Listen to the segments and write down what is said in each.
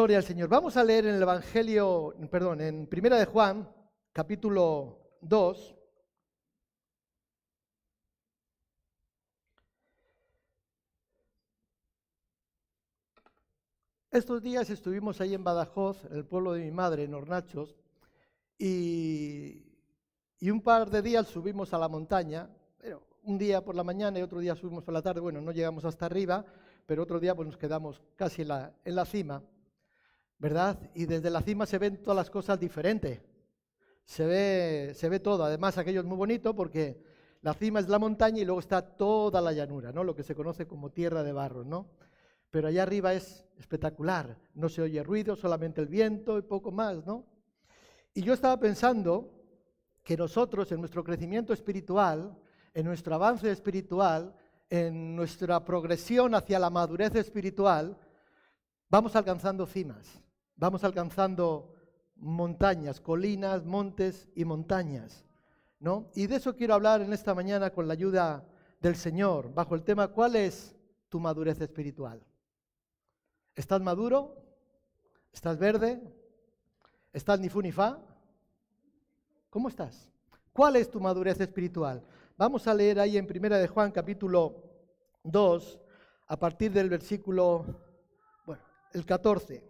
Gloria al Señor. Vamos a leer en el Evangelio, perdón, en Primera de Juan, capítulo 2. Estos días estuvimos ahí en Badajoz, en el pueblo de mi madre, en Hornachos, y, y un par de días subimos a la montaña, pero un día por la mañana y otro día subimos por la tarde, bueno, no llegamos hasta arriba, pero otro día pues nos quedamos casi en la, en la cima, ¿verdad? Y desde la cima se ven todas las cosas diferentes, se ve, se ve todo, además aquello es muy bonito porque la cima es la montaña y luego está toda la llanura, ¿no? Lo que se conoce como tierra de barro, ¿no? pero allá arriba es espectacular, no se oye ruido, solamente el viento y poco más, ¿no? Y yo estaba pensando que nosotros en nuestro crecimiento espiritual, en nuestro avance espiritual, en nuestra progresión hacia la madurez espiritual, vamos alcanzando cimas, vamos alcanzando montañas, colinas, montes y montañas, ¿no? Y de eso quiero hablar en esta mañana con la ayuda del Señor, bajo el tema ¿cuál es tu madurez espiritual? ¿Estás maduro? ¿Estás verde? ¿Estás ni fu ni fa? ¿Cómo estás? ¿Cuál es tu madurez espiritual? Vamos a leer ahí en Primera de Juan capítulo 2 a partir del versículo bueno, el 14.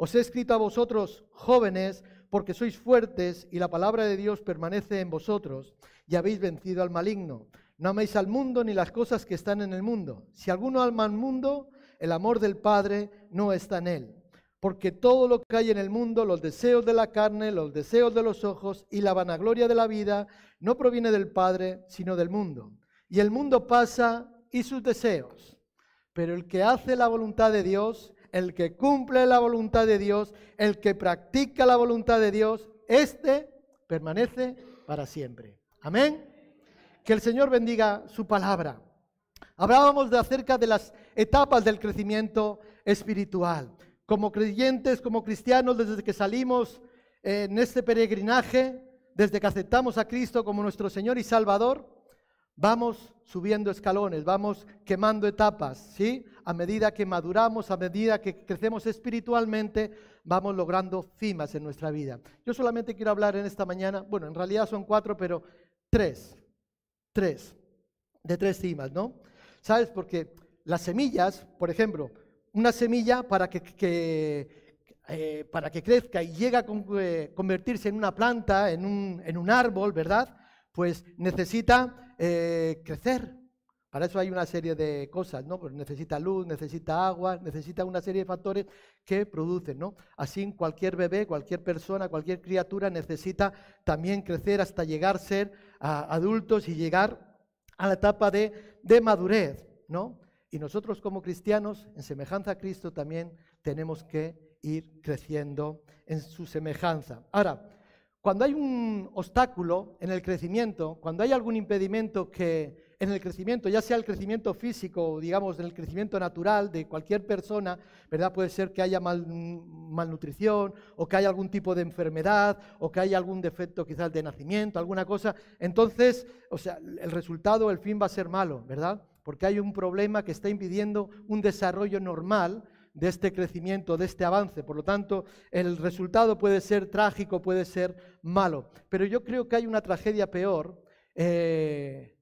Os he escrito a vosotros jóvenes, porque sois fuertes y la palabra de Dios permanece en vosotros y habéis vencido al maligno. No améis al mundo ni las cosas que están en el mundo. Si alguno ama al mundo, el amor del Padre no está en él. Porque todo lo que hay en el mundo, los deseos de la carne, los deseos de los ojos y la vanagloria de la vida, no proviene del Padre, sino del mundo. Y el mundo pasa y sus deseos. Pero el que hace la voluntad de Dios, el que cumple la voluntad de Dios, el que practica la voluntad de Dios, éste permanece para siempre. Amén. Que el Señor bendiga su palabra. Hablábamos de acerca de las etapas del crecimiento espiritual. Como creyentes, como cristianos, desde que salimos en este peregrinaje, desde que aceptamos a Cristo como nuestro Señor y Salvador, Vamos subiendo escalones, vamos quemando etapas, ¿sí? A medida que maduramos, a medida que crecemos espiritualmente, vamos logrando cimas en nuestra vida. Yo solamente quiero hablar en esta mañana, bueno, en realidad son cuatro, pero tres, tres, de tres cimas, ¿no? ¿Sabes? Porque las semillas, por ejemplo, una semilla para que, eh, para que crezca y llegue a eh, convertirse en una planta, en un, en un árbol, ¿verdad? Pues necesita eh, crecer. Para eso hay una serie de cosas, ¿no? Pues necesita luz, necesita agua, necesita una serie de factores que producen, ¿no? Así cualquier bebé, cualquier persona, cualquier criatura necesita también crecer hasta llegar a ser adultos y llegar a la etapa de, de madurez, ¿no? Y nosotros como cristianos, en semejanza a Cristo, también tenemos que ir creciendo en su semejanza. Ahora, cuando hay un obstáculo en el crecimiento, cuando hay algún impedimento que en el crecimiento, ya sea el crecimiento físico digamos el crecimiento natural de cualquier persona, ¿verdad? Puede ser que haya malnutrición o que haya algún tipo de enfermedad o que haya algún defecto quizás de nacimiento, alguna cosa. Entonces, o sea, el resultado, el fin va a ser malo, ¿verdad? Porque hay un problema que está impidiendo un desarrollo normal de este crecimiento, de este avance. Por lo tanto, el resultado puede ser trágico, puede ser malo. Pero yo creo que hay una tragedia peor eh,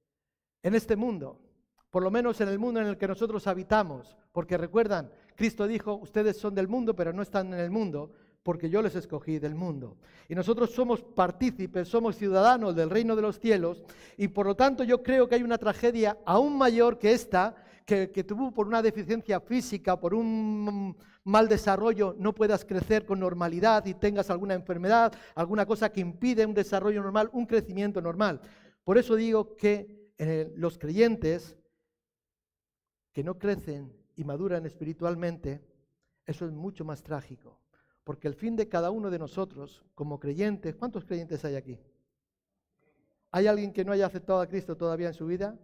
en este mundo, por lo menos en el mundo en el que nosotros habitamos. Porque recuerdan, Cristo dijo, ustedes son del mundo, pero no están en el mundo, porque yo les escogí del mundo. Y nosotros somos partícipes, somos ciudadanos del reino de los cielos, y por lo tanto yo creo que hay una tragedia aún mayor que esta, que, tuvo por una deficiencia física, por un mal desarrollo, no puedas crecer con normalidad y tengas alguna enfermedad, alguna cosa que impide un desarrollo normal, un crecimiento normal. Por eso digo que eh, los creyentes que no crecen y maduran espiritualmente, eso es mucho más trágico. Porque el fin de cada uno de nosotros, como creyentes, ¿cuántos creyentes hay aquí? ¿Hay alguien que no haya aceptado a Cristo todavía en su vida?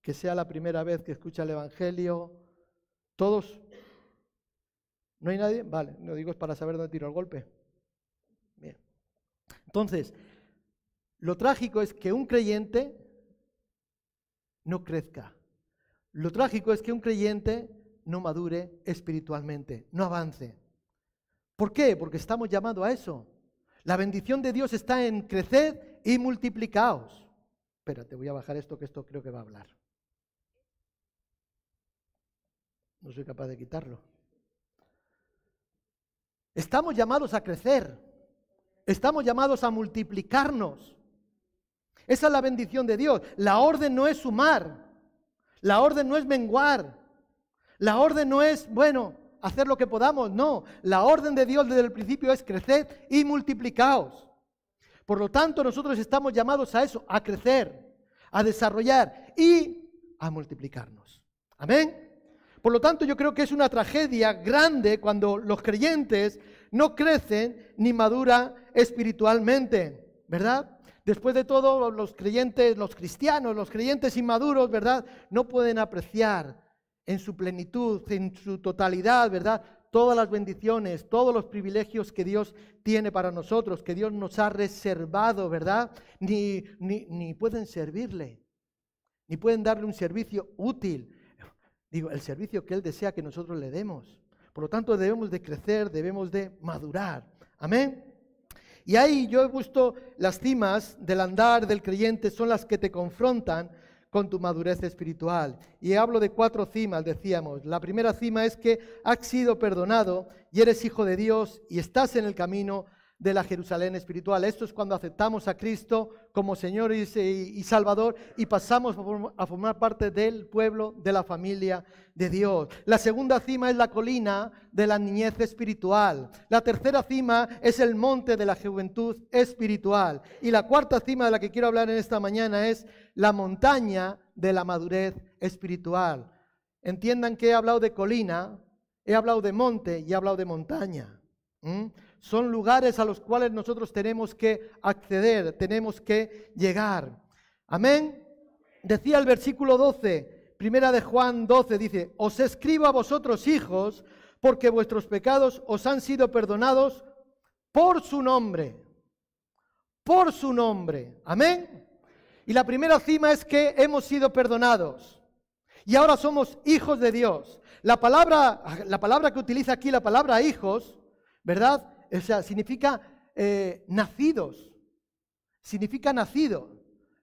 Que sea la primera vez que escucha el Evangelio. ¿Todos? ¿No hay nadie? Vale, lo digo es para saber dónde tiro el golpe. Bien. Entonces, lo trágico es que un creyente no crezca. Lo trágico es que un creyente no madure espiritualmente, no avance. ¿Por qué? Porque estamos llamados a eso. La bendición de Dios está en crecer y multiplicaos. Espérate, voy a bajar esto que esto creo que va a hablar. No soy capaz de quitarlo. Estamos llamados a crecer. Estamos llamados a multiplicarnos. Esa es la bendición de Dios. La orden no es sumar. La orden no es menguar. La orden no es, bueno, hacer lo que podamos. No. La orden de Dios desde el principio es crecer y multiplicaos. Por lo tanto, nosotros estamos llamados a eso, a crecer, a desarrollar y a multiplicarnos. Amén. Por lo tanto, yo creo que es una tragedia grande cuando los creyentes no crecen ni maduran espiritualmente, ¿verdad? Después de todo, los creyentes, los cristianos, los creyentes inmaduros, ¿verdad? No pueden apreciar en su plenitud, en su totalidad, ¿verdad? Todas las bendiciones, todos los privilegios que Dios tiene para nosotros, que Dios nos ha reservado, ¿verdad? Ni, ni, ni pueden servirle, ni pueden darle un servicio útil. Digo, el servicio que Él desea que nosotros le demos. Por lo tanto, debemos de crecer, debemos de madurar. Amén. Y ahí yo he visto las cimas del andar del creyente son las que te confrontan con tu madurez espiritual. Y hablo de cuatro cimas, decíamos. La primera cima es que has sido perdonado y eres hijo de Dios y estás en el camino de la Jerusalén espiritual. Esto es cuando aceptamos a Cristo como Señor y, Salvador y pasamos a formar parte del pueblo, de la familia de Dios. La segunda cima es la colina de la niñez espiritual. La tercera cima es el monte de la juventud espiritual. Y la cuarta cima de la que quiero hablar en esta mañana es la montaña de la madurez espiritual. Entiendan que he hablado de colina, he hablado de monte y he hablado de montaña. Son lugares a los cuales nosotros tenemos que acceder, tenemos que llegar. Amén. Decía el versículo 12, primera de Juan 12, dice, os escribo a vosotros hijos, porque vuestros pecados os han sido perdonados por su nombre. Por su nombre. Amén. Y la primera cima es que hemos sido perdonados. Y ahora somos hijos de Dios. La palabra, la palabra que utiliza aquí, la palabra hijos, ¿verdad? O sea, significa eh, nacidos, significa nacido.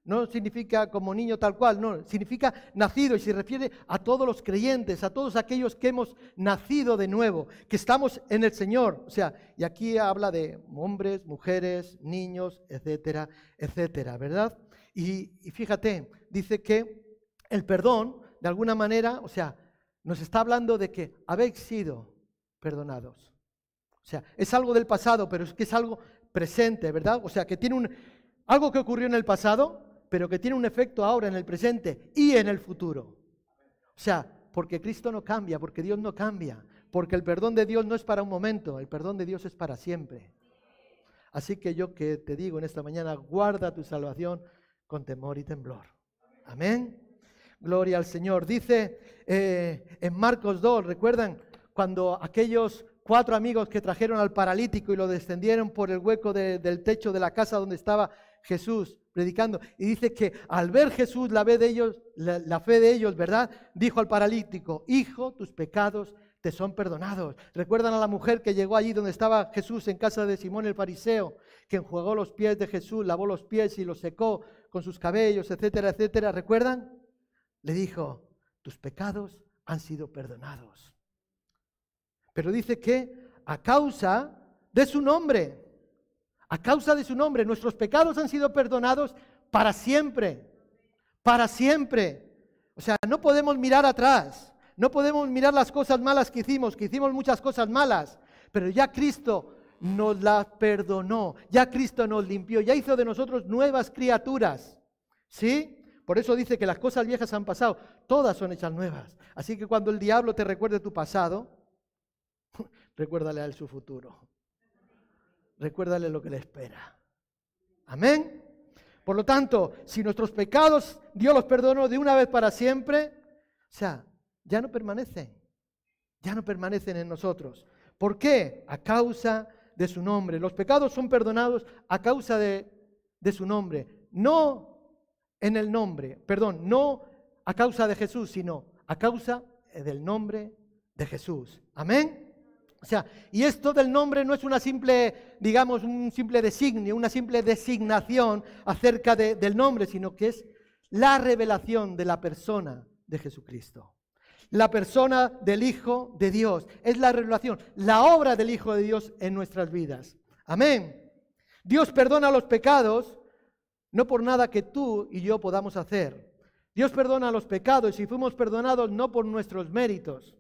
No significa como niño tal cual, no, significa nacido y se refiere a todos los creyentes, a todos aquellos que hemos nacido de nuevo, que estamos en el Señor. O sea, y aquí habla de hombres, mujeres, niños, etcétera, etcétera, ¿verdad? Y, y fíjate, dice que el perdón, de alguna manera, o sea, nos está hablando de que habéis sido perdonados. O sea, es algo del pasado, pero es que es algo presente, ¿verdad? O sea, que tiene un, algo que ocurrió en el pasado, pero que tiene un efecto ahora en el presente y en el futuro. O sea, porque Cristo no cambia, porque Dios no cambia, porque el perdón de Dios no es para un momento, el perdón de Dios es para siempre. Así que yo que te digo en esta mañana, guarda tu salvación con temor y temblor. Amén. Gloria al Señor. Dice eh, en Marcos 2, ¿recuerdan? Cuando aquellos cuatro amigos que trajeron al paralítico y lo descendieron por el hueco del techo de la casa donde estaba Jesús predicando. Y dice que al ver Jesús la fe de ellos, la, fe de ellos, ¿verdad? Dijo al paralítico, hijo, tus pecados te son perdonados. Recuerdan a la mujer que llegó allí donde estaba Jesús en casa de Simón el fariseo, que enjuagó los pies de Jesús, lavó los pies y los secó con sus cabellos, etcétera, etcétera. ¿Recuerdan? Le dijo, tus pecados han sido perdonados. Pero dice que a causa de su nombre, a causa de su nombre, nuestros pecados han sido perdonados para siempre, para siempre. O sea, no podemos mirar atrás, no podemos mirar las cosas malas que hicimos, que hicimos muchas cosas malas, pero ya Cristo nos las perdonó, ya Cristo nos limpió, ya hizo de nosotros nuevas criaturas. ¿Sí? Por eso dice que las cosas viejas han pasado, todas son hechas nuevas. Así que cuando el diablo te recuerde tu pasado, recuérdale a él su futuro. Recuérdale lo que le espera. Amén. Por lo tanto, si nuestros pecados Dios los perdonó de una vez para siempre, o sea, ya no permanecen. Ya no permanecen en nosotros. ¿Por qué? A causa de su nombre. Los pecados son perdonados a causa de, de su nombre. No en el nombre, perdón, no a causa de Jesús, sino a causa del nombre de Jesús. Amén. O sea, y esto del nombre no es una simple, digamos, un simple designio, una simple designación acerca del nombre, sino que es la revelación de la persona de Jesucristo. La persona del Hijo de Dios. Es la revelación, la obra del Hijo de Dios en nuestras vidas. Amén. Dios perdona los pecados no por nada que tú y yo podamos hacer. Dios perdona los pecados y fuimos perdonados no por nuestros méritos.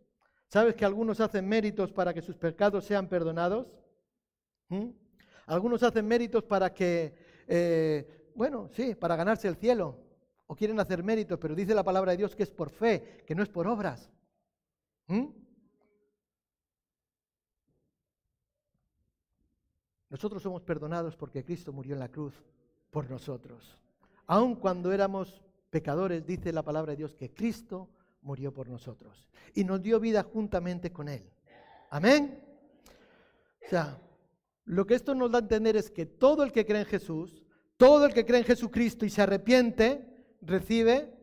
¿Sabes que algunos hacen méritos para que sus pecados sean perdonados? ¿Mm? Algunos hacen méritos para que, eh, bueno, sí, para ganarse el cielo. O quieren hacer méritos, pero dice la palabra de Dios que es por fe, que no es por obras. ¿Mm? Nosotros somos perdonados porque Cristo murió en la cruz por nosotros. Aun cuando éramos pecadores, dice la palabra de Dios que Cristo murió por nosotros y nos dio vida juntamente con Él. Amén. O sea, lo que esto nos da a entender es que todo el que cree en Jesús, todo el que cree en Jesucristo y se arrepiente, recibe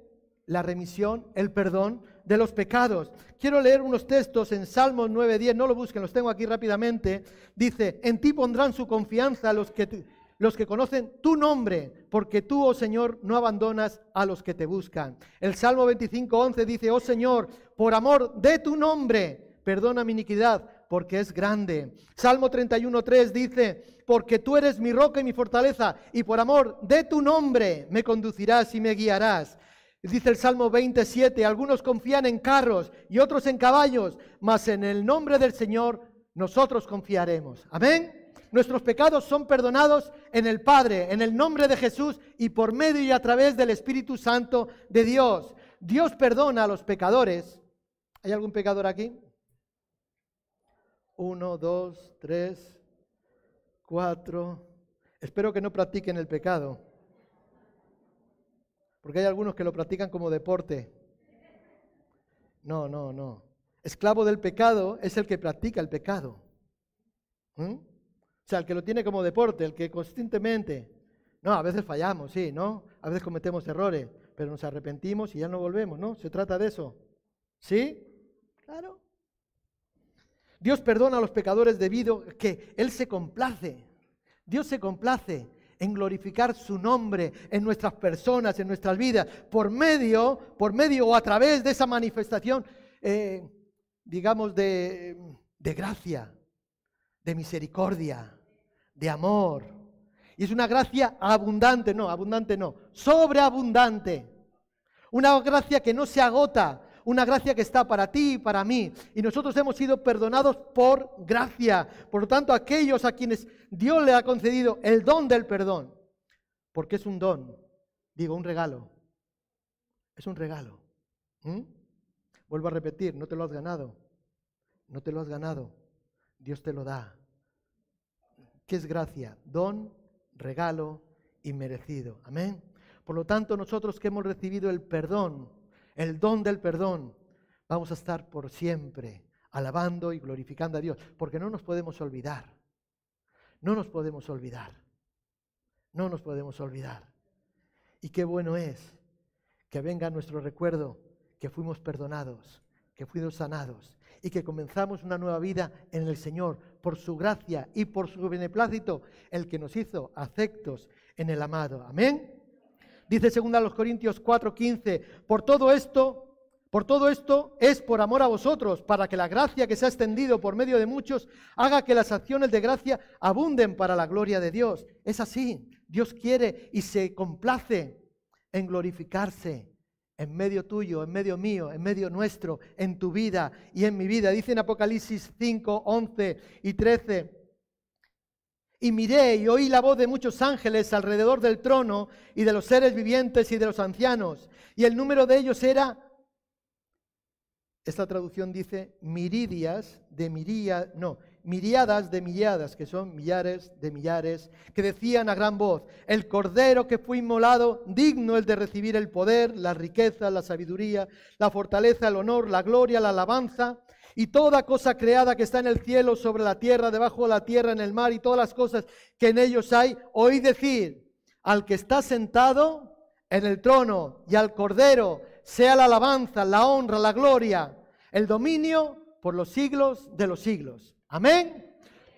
la remisión, el perdón de los pecados. Quiero leer unos textos en Salmos 9:10, no lo busquen, los tengo aquí rápidamente. Dice, en ti pondrán su confianza los que los que conocen tu nombre, porque tú, oh Señor, no abandonas a los que te buscan. El Salmo 25.11 dice, oh Señor, por amor de tu nombre, perdona mi iniquidad, porque es grande. Salmo 31.3 dice, porque tú eres mi roca y mi fortaleza, y por amor de tu nombre me conducirás y me guiarás. Dice el Salmo 27, algunos confían en carros y otros en caballos, mas en el nombre del Señor nosotros confiaremos. Amén. Nuestros pecados son perdonados en el Padre, en el nombre de Jesús y por medio y a través del Espíritu Santo de Dios. Dios perdona a los pecadores. ¿Hay algún pecador aquí? Uno, dos, tres, cuatro. Espero que no practiquen el pecado. Porque hay algunos que lo practican como deporte. No, no, no. Esclavo del pecado es el que practica el pecado. ¿Mm? El que lo tiene como deporte, el que constantemente, no, a veces fallamos, sí, ¿no? A veces cometemos errores, pero nos arrepentimos y ya no volvemos, ¿no? Se trata de eso. ¿Sí? Claro. Dios perdona a los pecadores debido a que Él se complace. Dios se complace en glorificar su nombre en nuestras personas, en nuestras vidas, por medio, por medio o a través de esa manifestación, eh, digamos, de, de gracia, de misericordia, de amor. Y es una gracia abundante, no, abundante no, sobreabundante. Una gracia que no se agota, una gracia que está para ti y para mí. Y nosotros hemos sido perdonados por gracia. Por lo tanto, aquellos a quienes Dios le ha concedido el don del perdón, porque es un don, digo, un regalo. Es un regalo. Vuelvo a repetir, no te lo has ganado. No te lo has ganado. Dios te lo da. ¿Qué es gracia? Don, regalo y merecido. Amén. Por lo tanto, nosotros que hemos recibido el perdón, el don del perdón, vamos a estar por siempre alabando y glorificando a Dios, porque no nos podemos olvidar. No nos podemos olvidar. No nos podemos olvidar. Y qué bueno es que venga nuestro recuerdo que fuimos perdonados, que fuimos sanados y que comenzamos una nueva vida en el Señor por su gracia y por su beneplácito, el que nos hizo afectos en el amado. Amén. Dice segunda los Corintios 4:15, por todo esto por todo esto es por amor a vosotros, para que la gracia que se ha extendido por medio de muchos haga que las acciones de gracia abunden para la gloria de Dios. Es así. Dios quiere y se complace en glorificarse en medio tuyo, en medio mío, en medio nuestro, en tu vida y en mi vida. Dice en Apocalipsis 5, 11 y 13. Y miré y oí la voz de muchos ángeles alrededor del trono y de los seres vivientes y de los ancianos. Y el número de ellos era, esta traducción dice, miridias de miría, no, miriadas de miriadas, que son millares de millares, que decían a gran voz, el cordero que fue inmolado, digno el de recibir el poder, la riqueza, la sabiduría, la fortaleza, el honor, la gloria, la alabanza y toda cosa creada que está en el cielo, sobre la tierra, debajo de la tierra, en el mar y todas las cosas que en ellos hay, oí decir al que está sentado en el trono y al cordero, sea la alabanza, la honra, la gloria, el dominio por los siglos de los siglos. Amén.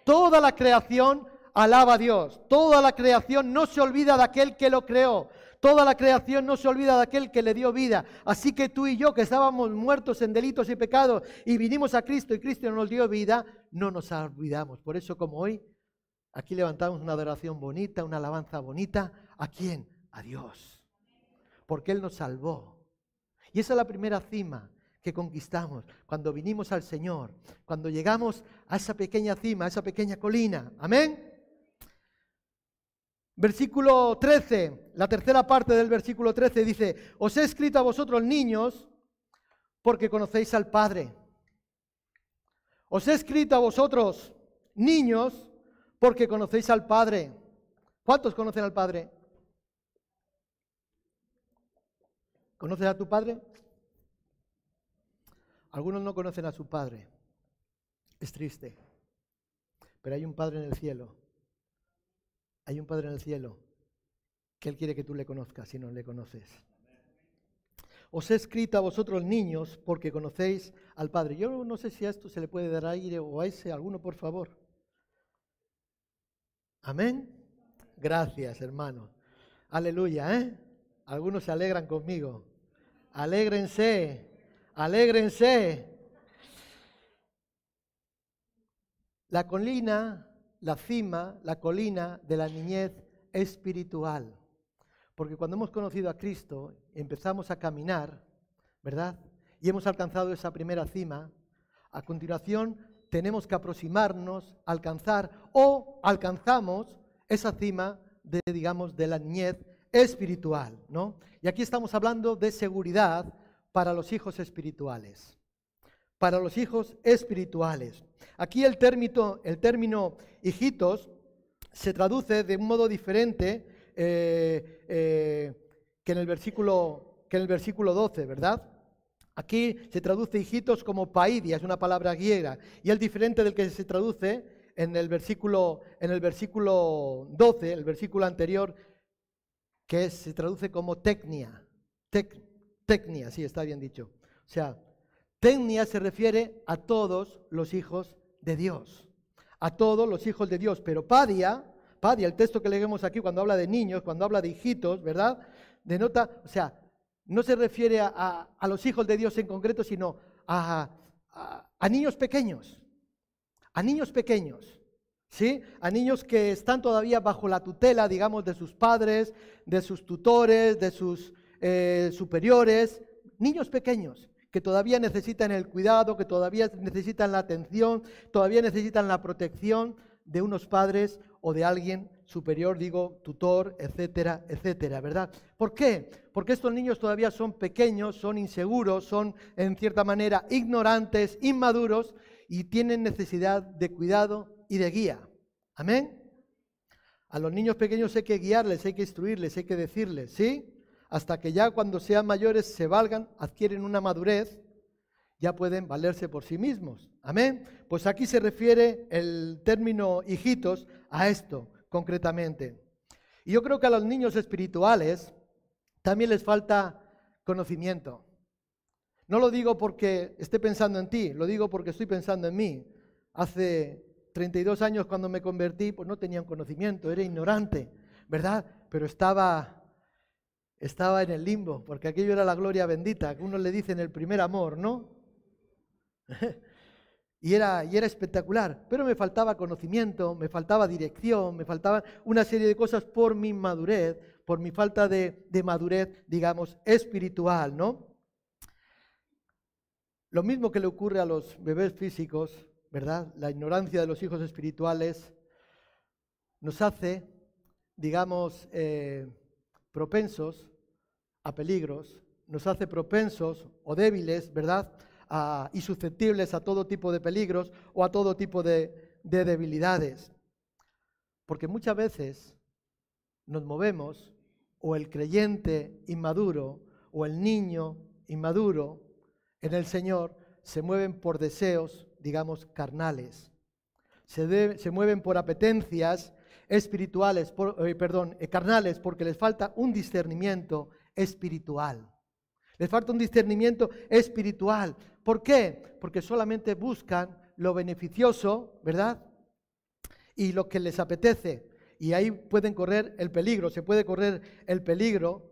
Toda la creación alaba a Dios. Toda la creación no se olvida de aquel que lo creó. Toda la creación no se olvida de aquel que le dio vida. Así que tú y yo, que estábamos muertos en delitos y pecados y vinimos a Cristo y Cristo nos dio vida, no nos olvidamos. Por eso, como hoy, aquí levantamos una adoración bonita, una alabanza bonita. ¿A quién? A Dios. Porque Él nos salvó. Y esa es la primera cima que conquistamos cuando vinimos al Señor, cuando llegamos a esa pequeña cima, a esa pequeña colina. Amén. Versículo 13, la tercera parte del versículo 13 dice, os he escrito a vosotros niños porque conocéis al Padre. Os he escrito a vosotros niños porque conocéis al Padre. ¿Cuántos conocen al Padre? ¿Conoces a tu Padre? Algunos no conocen a su Padre. Es triste. Pero hay un Padre en el cielo hay un Padre en el cielo que Él quiere que tú le conozcas si no le conoces. Os he escrito a vosotros niños porque conocéis al Padre. Yo no sé si a esto se le puede dar aire o a ese, alguno por favor. Amén. Gracias, hermano. Aleluya, ¿eh? Algunos se alegran conmigo. Alégrense, alégrense. La colina la cima, la colina de la niñez espiritual. Porque cuando hemos conocido a Cristo, empezamos a caminar, ¿verdad? Y hemos alcanzado esa primera cima, a continuación tenemos que aproximarnos, alcanzar o alcanzamos esa cima de, digamos, de la niñez espiritual, ¿no? Y aquí estamos hablando de seguridad para los hijos espirituales. Para los hijos espirituales. Aquí el término, el término hijitos se traduce de un modo diferente eh, eh, que, en el versículo, que en el versículo 12, ¿verdad? Aquí se traduce hijitos como paidia, es una palabra griega, y es diferente del que se traduce en el versículo, en el versículo 12, el versículo anterior, que se traduce como tecnia. Tecnia, sí, está bien dicho. O sea, tecnia se refiere a todos los hijos de Dios, a todos los hijos de Dios. Pero Padia, el texto que leemos aquí cuando habla de niños, cuando habla de hijitos, ¿verdad? Denota, o sea, no se refiere a, los hijos de Dios en concreto, sino a, a, niños pequeños, a niños pequeños. ¿Sí? A niños que están todavía bajo la tutela, digamos, de sus padres, de sus tutores, de sus eh, superiores, niños pequeños que todavía necesitan el cuidado, que todavía necesitan la atención, todavía necesitan la protección de unos padres o de alguien superior, digo, tutor, etcétera, etcétera, ¿verdad? ¿Por qué? Porque estos niños todavía son pequeños, son inseguros, son en cierta manera ignorantes, inmaduros y tienen necesidad de cuidado y de guía. Amén. A los niños pequeños hay que guiarles, hay que instruirles, hay que decirles, ¿sí? Hasta que ya cuando sean mayores se valgan, adquieren una madurez, ya pueden valerse por sí mismos. Amén. Pues aquí se refiere el término hijitos a esto concretamente. Y yo creo que a los niños espirituales también les falta conocimiento. No lo digo porque esté pensando en ti, lo digo porque estoy pensando en mí. Hace 32 años cuando me convertí, pues no tenía un conocimiento, era ignorante, ¿verdad? Pero estaba estaba en el limbo, porque aquello era la gloria bendita, que uno le dice en el primer amor, ¿no? y, era, y era espectacular, pero me faltaba conocimiento, me faltaba dirección, me faltaba una serie de cosas por mi madurez, por mi falta de, de madurez, digamos, espiritual, ¿no? Lo mismo que le ocurre a los bebés físicos, ¿verdad? La ignorancia de los hijos espirituales nos hace, digamos, eh, propensos a peligros, nos hace propensos o débiles, ¿verdad? y susceptibles a todo tipo de peligros o a todo tipo de, de debilidades. Porque muchas veces nos movemos, o el creyente inmaduro, o el niño inmaduro en el Señor, se mueven por deseos, digamos, carnales. Se, mueven por apetencias espirituales, eh, perdón, eh, carnales, porque les falta un discernimiento espiritual. Les falta un discernimiento espiritual. ¿Por qué? Porque solamente buscan lo beneficioso, ¿verdad? Y lo que les apetece. Y ahí pueden correr el peligro, se puede correr el peligro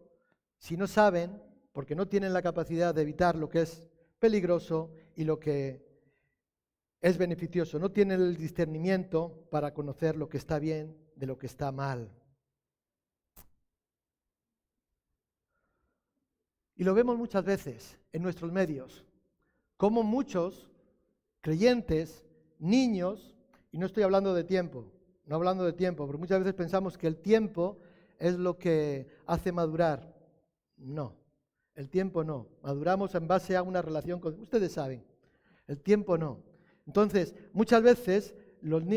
si no saben, porque no tienen la capacidad de evitar lo que es peligroso y lo que es beneficioso. No tienen el discernimiento para conocer lo que está bien de lo que está mal. Y lo vemos muchas veces en nuestros medios, como muchos creyentes, niños, y no estoy hablando de tiempo, no hablando de tiempo, pero muchas veces pensamos que el tiempo es lo que hace madurar. No, el tiempo no. Maduramos en base a una relación con... Ustedes saben, el tiempo no. Entonces, muchas veces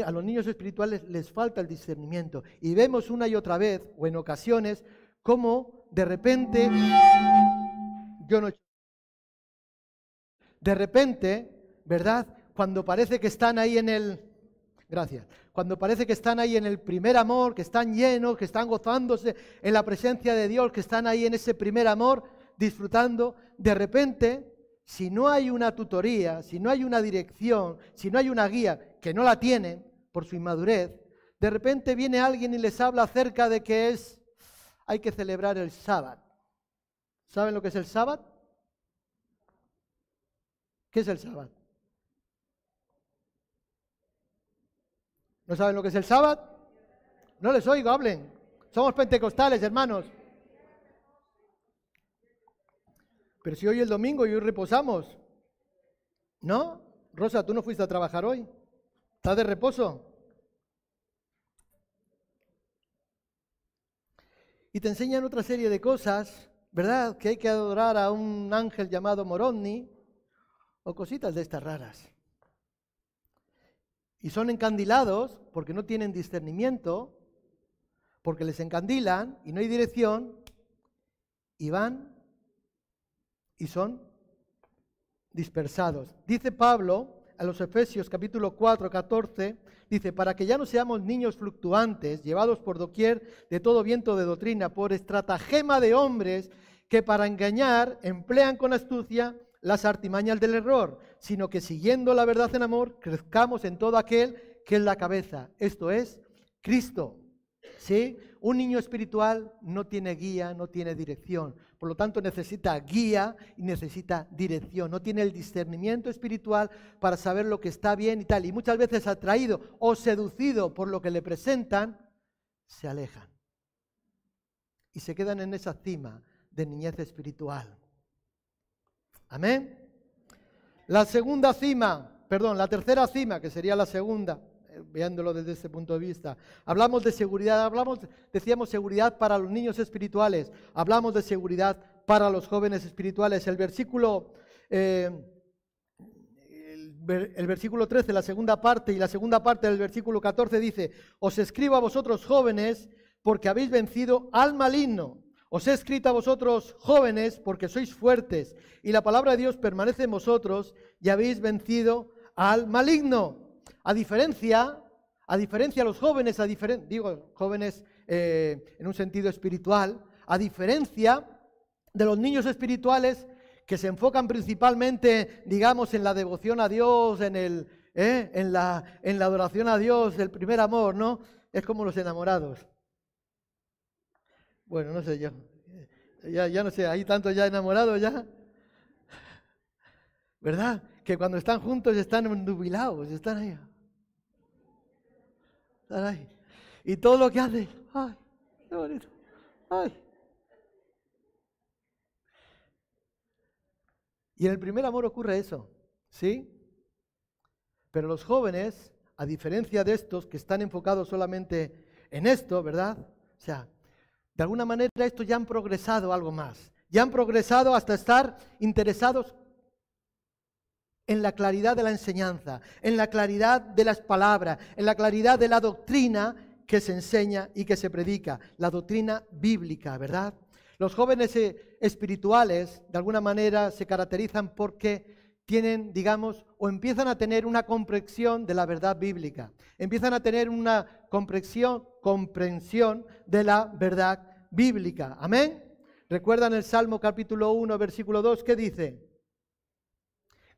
a los niños espirituales les falta el discernimiento y vemos una y otra vez, o en ocasiones, cómo de repente yo no... De repente, ¿verdad? Cuando parece que están ahí en el... Gracias. Cuando parece que están ahí en el primer amor, que están llenos, que están gozándose en la presencia de Dios, que están ahí en ese primer amor, disfrutando, de repente, si no hay una tutoría, si no hay una dirección, si no hay una guía, que no la tienen por su inmadurez, de repente viene alguien y les habla acerca de que es, hay que celebrar el sábado. ¿Saben lo que es el sábado? ¿Qué es el sábado? ¿No saben lo que es el sábado? No les oigo, hablen. Somos pentecostales, hermanos. Pero si hoy es el domingo y hoy reposamos. ¿No? Rosa, tú no fuiste a trabajar hoy. ¿Estás de reposo? Y te enseñan otra serie de cosas ¿verdad? Que hay que adorar a un ángel llamado Moroni o cositas de estas raras. Y son encandilados porque no tienen discernimiento, porque les encandilan y no hay dirección, y van y son dispersados. Dice Pablo a los Efesios capítulo 4, 14, Dice, para que ya no seamos niños fluctuantes, llevados por doquier de todo viento de doctrina, por estratagema de hombres que para engañar emplean con astucia las artimañas del error, sino que siguiendo la verdad en amor, crezcamos en todo aquel que es la cabeza, esto es Cristo. ¿Sí? Un niño espiritual no tiene guía, no tiene dirección. Por lo tanto, necesita guía y necesita dirección. No tiene el discernimiento espiritual para saber lo que está bien y tal. Y muchas veces atraído o seducido por lo que le presentan, se alejan. Y se quedan en esa cima de niñez espiritual. Amén. La segunda cima, perdón, la tercera cima, que sería la segunda, viéndolo desde ese punto de vista. Hablamos de seguridad, hablamos, decíamos seguridad para los niños espirituales, hablamos de seguridad para los jóvenes espirituales. El versículo, eh, el, versículo 13, la segunda parte, y la segunda parte del versículo 14 dice, os escribo a vosotros jóvenes porque habéis vencido al maligno. Os he escrito a vosotros jóvenes porque sois fuertes y la palabra de Dios permanece en vosotros y habéis vencido al maligno. A diferencia, a diferencia los jóvenes, a digo jóvenes eh, en un sentido espiritual, a diferencia de los niños espirituales que se enfocan principalmente, digamos, en la devoción a Dios, en, el, eh, en, la, en la adoración a Dios, el primer amor, ¿no? Es como los enamorados. Bueno, no sé yo. Ya, ya no sé, hay tanto ya enamorados ya. ¿Verdad? Que cuando están juntos están nubilados, están ahí. Y todo lo que hace, ay, qué bonito, ay. Y en el primer amor ocurre eso, ¿sí? Pero los jóvenes, a diferencia de estos que están enfocados solamente en esto, ¿verdad? O sea, de alguna manera estos ya han progresado algo más. Ya han progresado hasta estar interesados en la claridad de la enseñanza, en la claridad de las palabras, en la claridad de la doctrina que se enseña y que se predica, la doctrina bíblica, ¿verdad? Los jóvenes eh, espirituales, de alguna manera, se caracterizan porque tienen, digamos, o empiezan a tener una comprensión de la verdad bíblica, empiezan a tener una comprensión, comprensión de la verdad bíblica. Amén. ¿Recuerdan el Salmo capítulo 1, versículo 2? ¿Qué dice?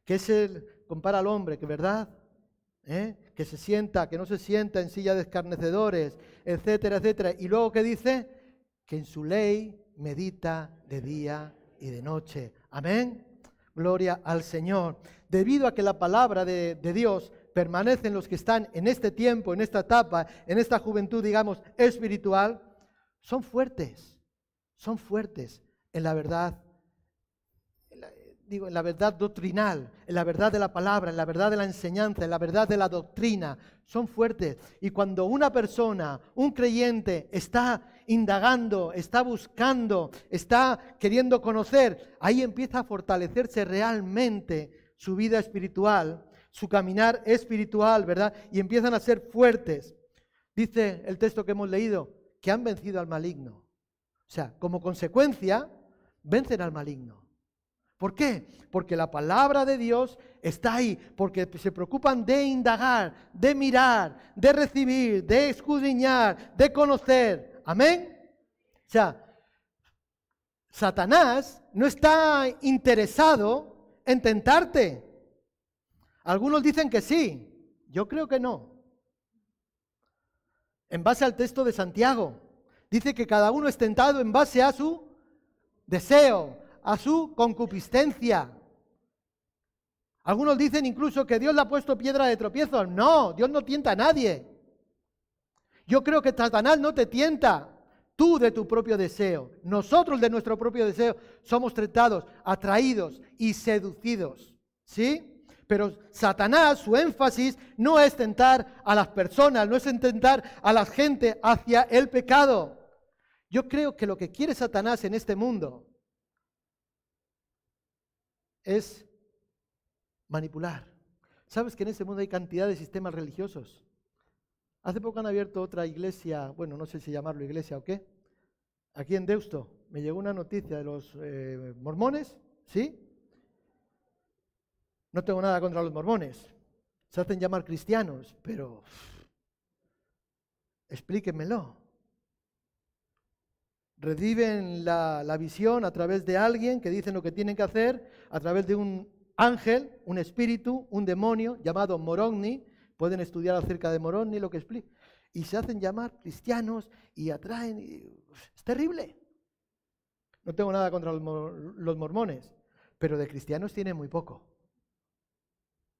Que es el, compara al hombre, que verdad, ¿Eh? que se sienta, que no se sienta en silla de escarnecedores, etcétera, etcétera. Y luego que dice que en su ley medita de día y de noche. Amén. Gloria al Señor. Debido a que la palabra de, de Dios permanece en los que están en este tiempo, en esta etapa, en esta juventud, digamos, espiritual, son fuertes, son fuertes en la verdad digo, en la verdad doctrinal, en la verdad de la palabra, en la verdad de la enseñanza, en la verdad de la doctrina, son fuertes. Y cuando una persona, un creyente, está indagando, está buscando, está queriendo conocer, ahí empieza a fortalecerse realmente su vida espiritual, su caminar espiritual, ¿verdad? Y empiezan a ser fuertes. Dice el texto que hemos leído, que han vencido al maligno. O sea, como consecuencia, vencen al maligno. ¿Por qué? Porque la palabra de Dios está ahí, porque se preocupan de indagar, de mirar, de recibir, de escudriñar, de conocer. Amén. O sea, Satanás no está interesado en tentarte. Algunos dicen que sí, yo creo que no. En base al texto de Santiago, dice que cada uno es tentado en base a su deseo, a su concupiscencia. Algunos dicen incluso que Dios le ha puesto piedra de tropiezo. No, Dios no tienta a nadie. Yo creo que Satanás no te tienta. Tú de tu propio deseo, nosotros de nuestro propio deseo, somos tratados, atraídos y seducidos. ¿Sí? Pero Satanás, su énfasis no es tentar a las personas, no es tentar a la gente hacia el pecado. Yo creo que lo que quiere Satanás en este mundo es manipular. ¿Sabes que en ese mundo hay cantidad de sistemas religiosos? Hace poco han abierto otra iglesia, bueno, no sé si llamarlo iglesia o qué, aquí en Deusto. Me llegó una noticia de los eh, mormones, ¿sí? No tengo nada contra los mormones. Se hacen llamar cristianos, pero explíquenmelo reciben la, visión a través de alguien que dicen lo que tienen que hacer, a través de un ángel, un espíritu, un demonio llamado Moroni. Pueden estudiar acerca de Moroni lo que explica. Y se hacen llamar cristianos y atraen. es terrible. No tengo nada contra los, mormones, pero de cristianos tiene muy poco.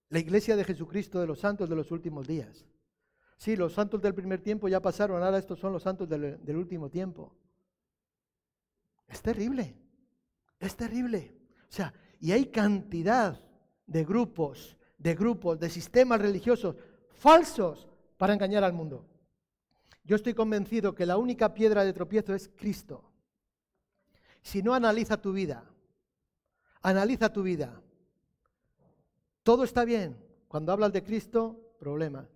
La iglesia de Jesucristo de los santos de los últimos días. Sí, los santos del primer tiempo ya pasaron, ahora estos son los santos del último tiempo. Es terrible, es terrible. O sea, y hay cantidad de grupos, de grupos, de sistemas religiosos falsos para engañar al mundo. Yo estoy convencido que la única piedra de tropiezo es Cristo. Si no analiza tu vida, analiza tu vida. Todo está bien. Cuando hablas de Cristo, problema.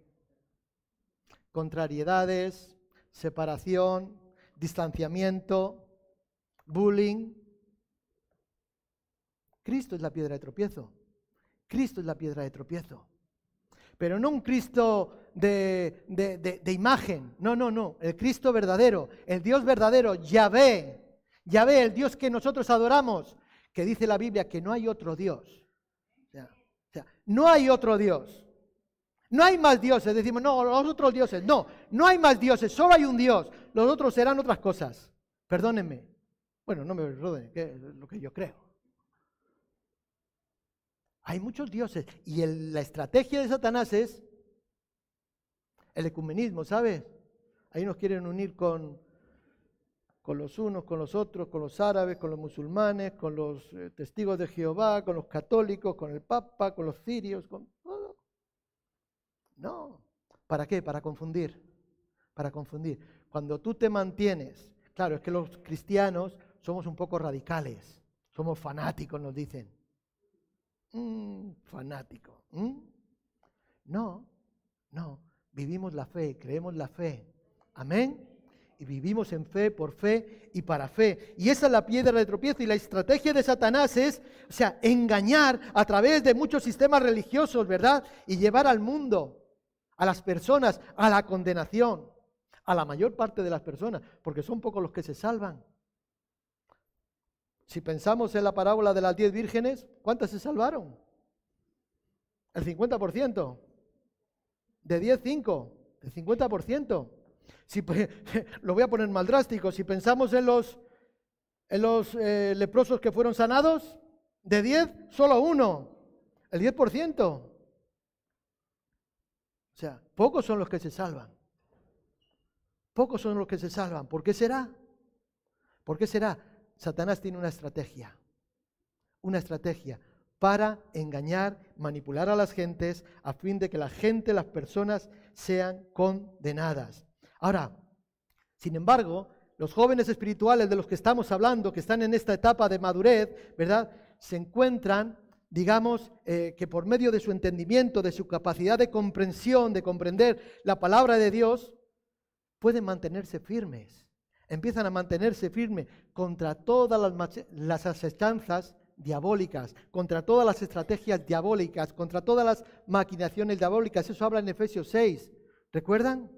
Contrariedades, separación, distanciamiento, bullying. Cristo es la piedra de tropiezo. Cristo es la piedra de tropiezo. Pero no un Cristo de, de, imagen. No, no, no. El Cristo verdadero. El Dios verdadero. Yahvé. Yahvé, el Dios que nosotros adoramos. Que dice la Biblia que no hay otro Dios. O sea, no hay otro Dios. No hay más dioses. Decimos, no, los otros dioses. No, no hay más dioses. Solo hay un Dios. Los otros serán otras cosas. Perdónenme. Bueno, no me roden, que es lo que yo creo. Hay muchos dioses y la estrategia de Satanás es el ecumenismo, ¿sabes? Ahí nos quieren unir con, con los unos, con los otros, con los árabes, con los musulmanes, con los eh, testigos de Jehová, con los católicos, con el Papa, con los sirios, con todo. No. ¿Para qué? Para confundir. para confundir. Cuando tú te mantienes, claro, es que los cristianos somos un poco radicales, somos fanáticos, nos dicen. Fanático. No, no, vivimos la fe, creemos la fe. Amén. Y vivimos en fe, por fe y para fe. Y esa es la piedra de tropiezo. Y la estrategia de Satanás es, o sea, engañar a través de muchos sistemas religiosos, ¿verdad? Y llevar al mundo, a las personas, a la condenación. A la mayor parte de las personas, porque son pocos los que se salvan. Si pensamos en la parábola de las diez vírgenes, ¿cuántas se salvaron? El 50%. De 10, 5. El 50%. Si, lo voy a poner más drástico. Si pensamos en los, en los eh, leprosos que fueron sanados, de 10, solo uno. El 10%. O sea, pocos son los que se salvan. Pocos son los que se salvan. ¿Por qué será? ¿Por qué será? Satanás tiene una estrategia. Una estrategia para engañar, manipular a las gentes, a fin de que la gente, las personas, sean condenadas. Ahora, sin embargo, los jóvenes espirituales de los que estamos hablando, que están en esta etapa de madurez, ¿verdad? Se encuentran, digamos, eh, que por medio de su entendimiento, de su capacidad de comprensión, de comprender la palabra de Dios, pueden mantenerse firmes. Empiezan a mantenerse firmes contra todas las, las asechanzas diabólicas, contra todas las estrategias diabólicas, contra todas las maquinaciones diabólicas. Eso habla en Efesios 6. ¿Recuerdan?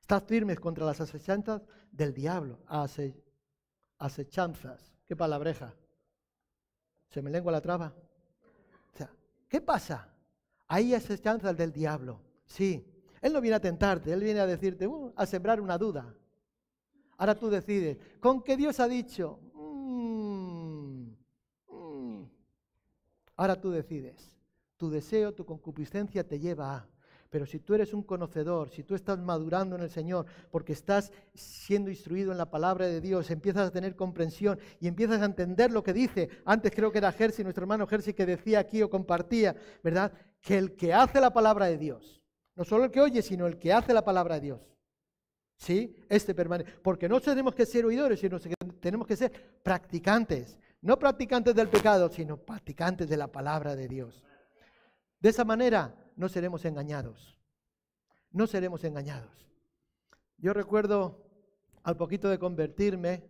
Estad firmes contra las acechanzas del diablo. acechanzas. ¿Qué palabreja? Se me lengua la traba. ¿qué pasa? Hay acechanzas del diablo. Sí. Él no viene a tentarte, él viene a decirte, uh, a sembrar una duda. Ahora tú decides, ¿con qué Dios ha dicho? Ahora tú decides. Tu deseo, tu concupiscencia te lleva a. Pero si tú eres un conocedor, si tú estás madurando en el Señor, porque estás siendo instruido en la palabra de Dios, empiezas a tener comprensión y empiezas a entender lo que dice. Antes creo que era Jersey, nuestro hermano Jersey, que decía aquí o compartía, ¿verdad? Que el que hace la palabra de Dios, no solo el que oye, sino el que hace la palabra de Dios, ¿sí? Este permanece. Porque no tenemos que ser oidores, sino que tenemos que ser practicantes. No practicantes del pecado, sino practicantes de la palabra de Dios. De esa manera no seremos engañados. No seremos engañados. Yo recuerdo al poquito de convertirme,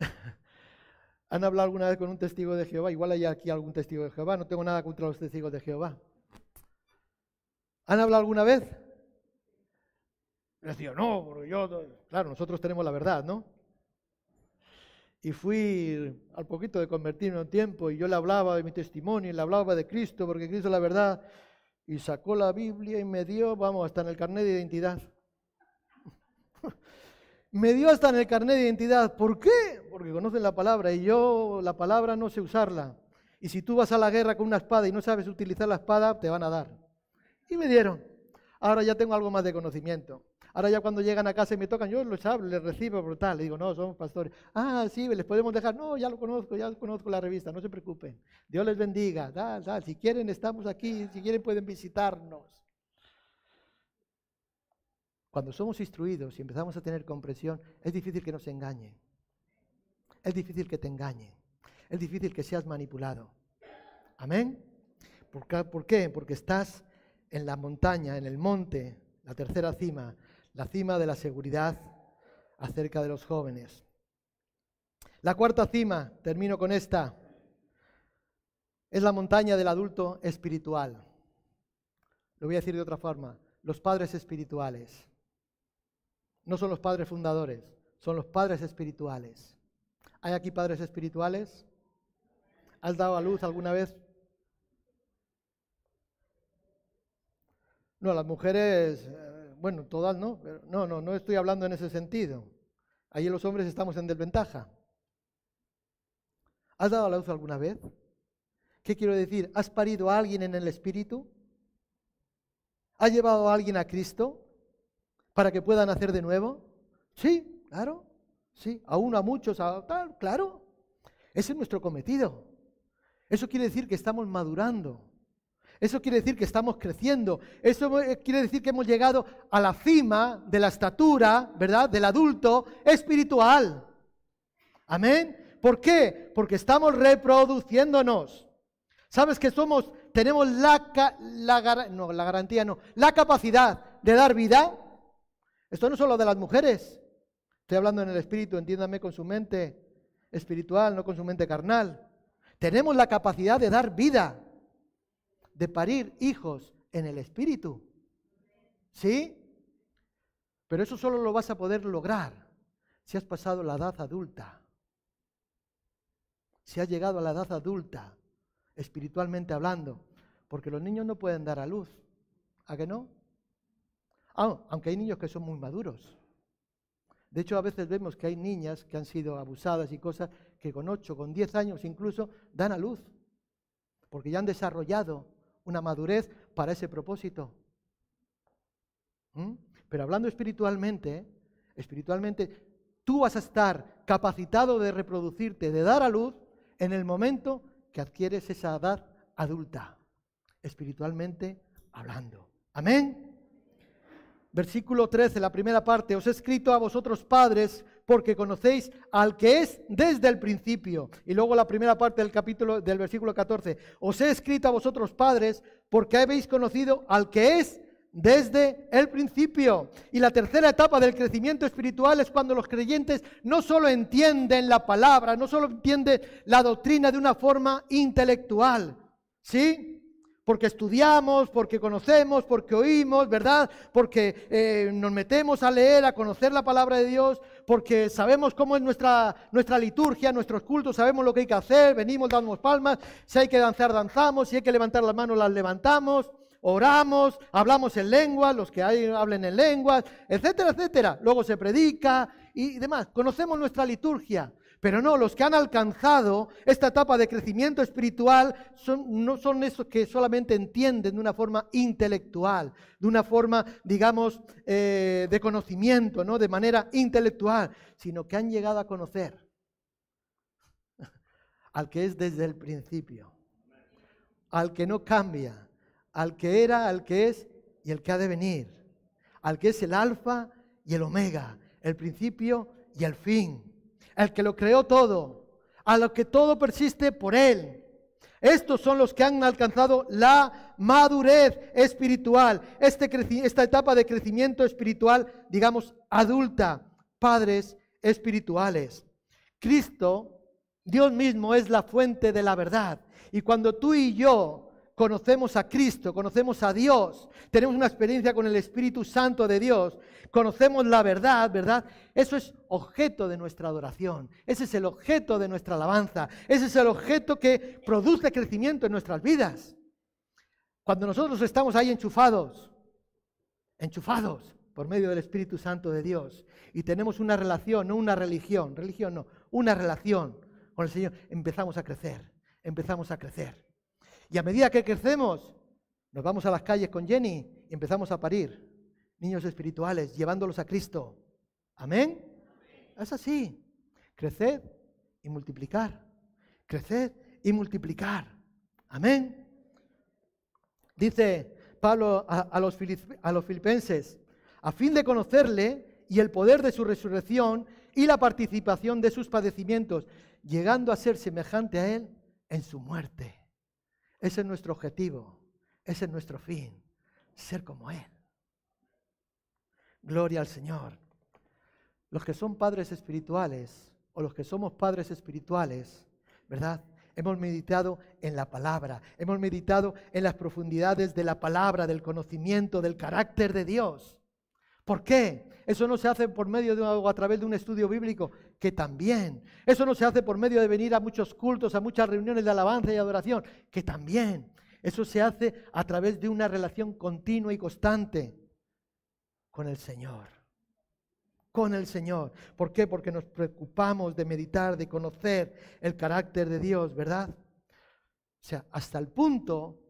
¿han hablado alguna vez con un testigo de Jehová? Igual hay aquí algún testigo de Jehová, no tengo nada contra los testigos de Jehová. ¿Han hablado alguna vez? Les digo, no, porque yo, claro, nosotros tenemos la verdad, ¿no? y fui al poquito de convertirme un tiempo y yo le hablaba de mi testimonio y le hablaba de Cristo, porque Cristo es la verdad, y sacó la Biblia y me dio, vamos, hasta en el carnet de identidad. me dio hasta en el carnet de identidad. ¿Por qué? Porque conocen la palabra y yo la palabra no sé usarla. Y si tú vas a la guerra con una espada y no sabes utilizar la espada, te van a dar. Y me dieron. Ahora ya tengo algo más de conocimiento. Ahora ya cuando llegan a casa y me tocan, yo los hablo, les recibo brutal. Le digo, no, somos pastores. Ah, sí, les podemos dejar. No, ya lo conozco, ya conozco la revista, no se preocupen. Dios les bendiga. Si quieren, estamos aquí. Si quieren, pueden visitarnos. Cuando somos instruidos y empezamos a tener comprensión, es difícil que nos engañen. Es difícil que te engañen. Es difícil que seas manipulado. Amén. ¿Por qué? Porque estás en la montaña, en el monte, la tercera cima, la cima de la seguridad acerca de los jóvenes. La cuarta cima, termino con esta, es la montaña del adulto espiritual. Lo voy a decir de otra forma, los padres espirituales. No son los padres fundadores, son los padres espirituales. ¿Hay aquí padres espirituales? ¿Has dado a luz alguna vez? No, las mujeres bueno, todas no, no, no, no estoy hablando en ese sentido. Ahí los hombres estamos en desventaja. ¿Has dado a luz alguna vez? ¿Qué quiero decir? ¿Has parido a alguien en el Espíritu? ¿Has llevado a alguien a Cristo para que puedan nacer de nuevo? Sí, claro, sí, a uno, a muchos, a tal, claro. Ese es nuestro cometido. Eso quiere decir que estamos madurando. Eso quiere decir que estamos creciendo. Eso quiere decir que hemos llegado a la cima de la estatura, ¿verdad? Del adulto espiritual. Amén. ¿Por qué? Porque estamos reproduciéndonos. ¿Sabes que somos, tenemos la, la, no, la garantía, no, la capacidad de dar vida? Esto no es solo de las mujeres. Estoy hablando en el espíritu, entiéndame con su mente espiritual, no con su mente carnal. Tenemos la capacidad de dar vida de parir hijos en el espíritu. ¿Sí? Pero eso solo lo vas a poder lograr si has pasado la edad adulta. Si has llegado a la edad adulta, espiritualmente hablando. Porque los niños no pueden dar a luz. ¿A qué no? Ah, aunque hay niños que son muy maduros. De hecho, a veces vemos que hay niñas que han sido abusadas y cosas que con 8, con 10 años incluso dan a luz. Porque ya han desarrollado una madurez para ese propósito. ¿Mm? Pero hablando espiritualmente, espiritualmente, tú vas a estar capacitado de reproducirte, de dar a luz, en el momento que adquieres esa edad adulta, espiritualmente hablando. Amén. Versículo 13, la primera parte, os he escrito a vosotros padres porque conocéis al que es desde el principio. Y luego la primera parte del capítulo del versículo 14, os he escrito a vosotros padres porque habéis conocido al que es desde el principio. Y la tercera etapa del crecimiento espiritual es cuando los creyentes no solo entienden la palabra, no solo entienden la doctrina de una forma intelectual, ¿sí? Porque estudiamos, porque conocemos, porque oímos, ¿verdad? Porque eh, nos metemos a leer, a conocer la palabra de Dios, porque sabemos cómo es nuestra, nuestra liturgia, nuestros cultos, sabemos lo que hay que hacer, venimos, damos palmas, si hay que danzar, danzamos, si hay que levantar las manos, las levantamos, oramos, hablamos en lengua, los que hay, hablen en lenguas, etcétera, etcétera. Luego se predica y demás. Conocemos nuestra liturgia. Pero no, los que han alcanzado esta etapa de crecimiento espiritual no son esos que solamente entienden de una forma intelectual, de una forma, digamos, eh, de conocimiento, ¿no? de manera intelectual, sino que han llegado a conocer al que es desde el principio, al que no cambia, al que era, al que es y el que ha de venir, al que es el alfa y el omega, el principio y el fin el que lo creó todo, a lo que todo persiste por Él. Estos son los que han alcanzado la madurez espiritual, este esta etapa de crecimiento espiritual, digamos, adulta, padres espirituales. Cristo, Dios mismo, es la fuente de la verdad. Y cuando tú y yo conocemos a Cristo, conocemos a Dios, tenemos una experiencia con el Espíritu Santo de Dios, conocemos la verdad, ¿verdad? Eso es objeto de nuestra adoración, ese es el objeto de nuestra alabanza, ese es el objeto que produce crecimiento en nuestras vidas. Cuando nosotros estamos ahí enchufados, enchufados por medio del Espíritu Santo de Dios y tenemos una relación, no una religión, religión no, una relación con el Señor, empezamos a crecer, empezamos a crecer. Y a medida que crecemos, nos vamos a las calles con Jenny y empezamos a parir niños espirituales, llevándolos a Cristo. Amén. Es así. Creced y multiplicar. Creced y multiplicar. Amén. Dice Pablo a, los, a los filipenses, a fin de conocerle y el poder de su resurrección y la participación de sus padecimientos, llegando a ser semejante a él en su muerte ese es nuestro objetivo, ese es nuestro fin, ser como Él. Gloria al Señor. Los que son padres espirituales o los que somos padres espirituales, ¿verdad? Hemos meditado en la palabra, hemos meditado en las profundidades de la palabra, del conocimiento, del carácter de Dios. ¿Por qué? Eso no se hace por medio de o a través de un estudio bíblico, que también. Eso no se hace por medio de venir a muchos cultos, a muchas reuniones de alabanza y adoración, que también. Eso se hace a través de una relación continua y constante con el Señor. Con el Señor. ¿Por qué? Porque nos preocupamos de meditar, de conocer el carácter de Dios, ¿verdad? O sea, hasta el punto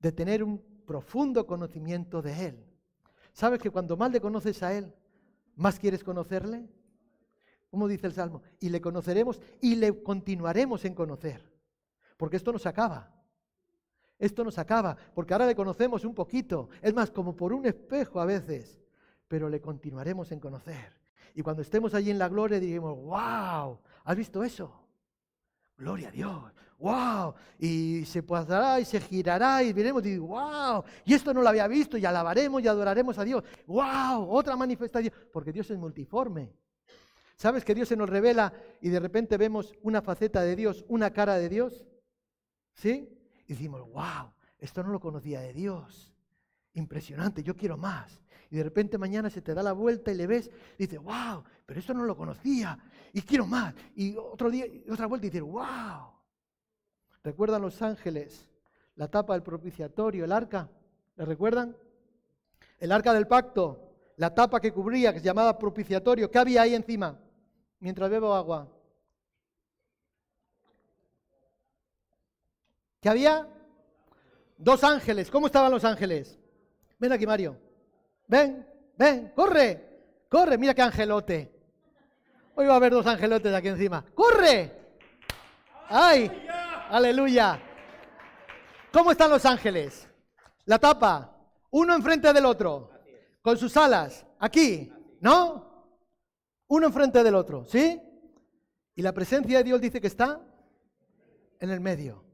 de tener un profundo conocimiento de Él. ¿Sabes que cuando más le conoces a Él, más quieres conocerle? Como dice el Salmo, y le conoceremos y le continuaremos en conocer. Porque esto no se acaba. Esto nos acaba, porque ahora le conocemos un poquito, es más, como por un espejo a veces, pero le continuaremos en conocer. Y cuando estemos allí en la gloria diremos, wow, ¿has visto eso? Gloria a Dios, wow. Y se pasará y se girará y veremos y wow. Y esto no lo había visto y alabaremos y adoraremos a Dios. Wow, otra manifestación, porque Dios es multiforme. ¿Sabes que Dios se nos revela y de repente vemos una faceta de Dios, una cara de Dios? ¿Sí? Y decimos, wow, esto no lo conocía de Dios. Impresionante, yo quiero más. Y de repente mañana se te da la vuelta y le ves y dices, wow, pero esto no lo conocía y quiero más. Y otro día, otra vuelta y dices, wow. ¿Recuerdan los ángeles la tapa del propiciatorio, el arca? ¿Le recuerdan? El arca del pacto, la tapa que cubría, que se llamaba propiciatorio. ¿Qué había ahí encima? Mientras bebo agua? ¿Qué había? Dos ángeles. ¿Cómo estaban los ángeles? Ven aquí, Mario. Ven, ven, corre, corre. Mira qué angelote. Hoy va a haber dos angelotes aquí encima. ¡Corre! ¡Ay! ¡Aleluya! ¿Cómo están los ángeles? La tapa, uno enfrente del otro, con sus alas, aquí, ¿no? Uno enfrente del otro, ¿sí? Y la presencia de Dios dice que está en el medio.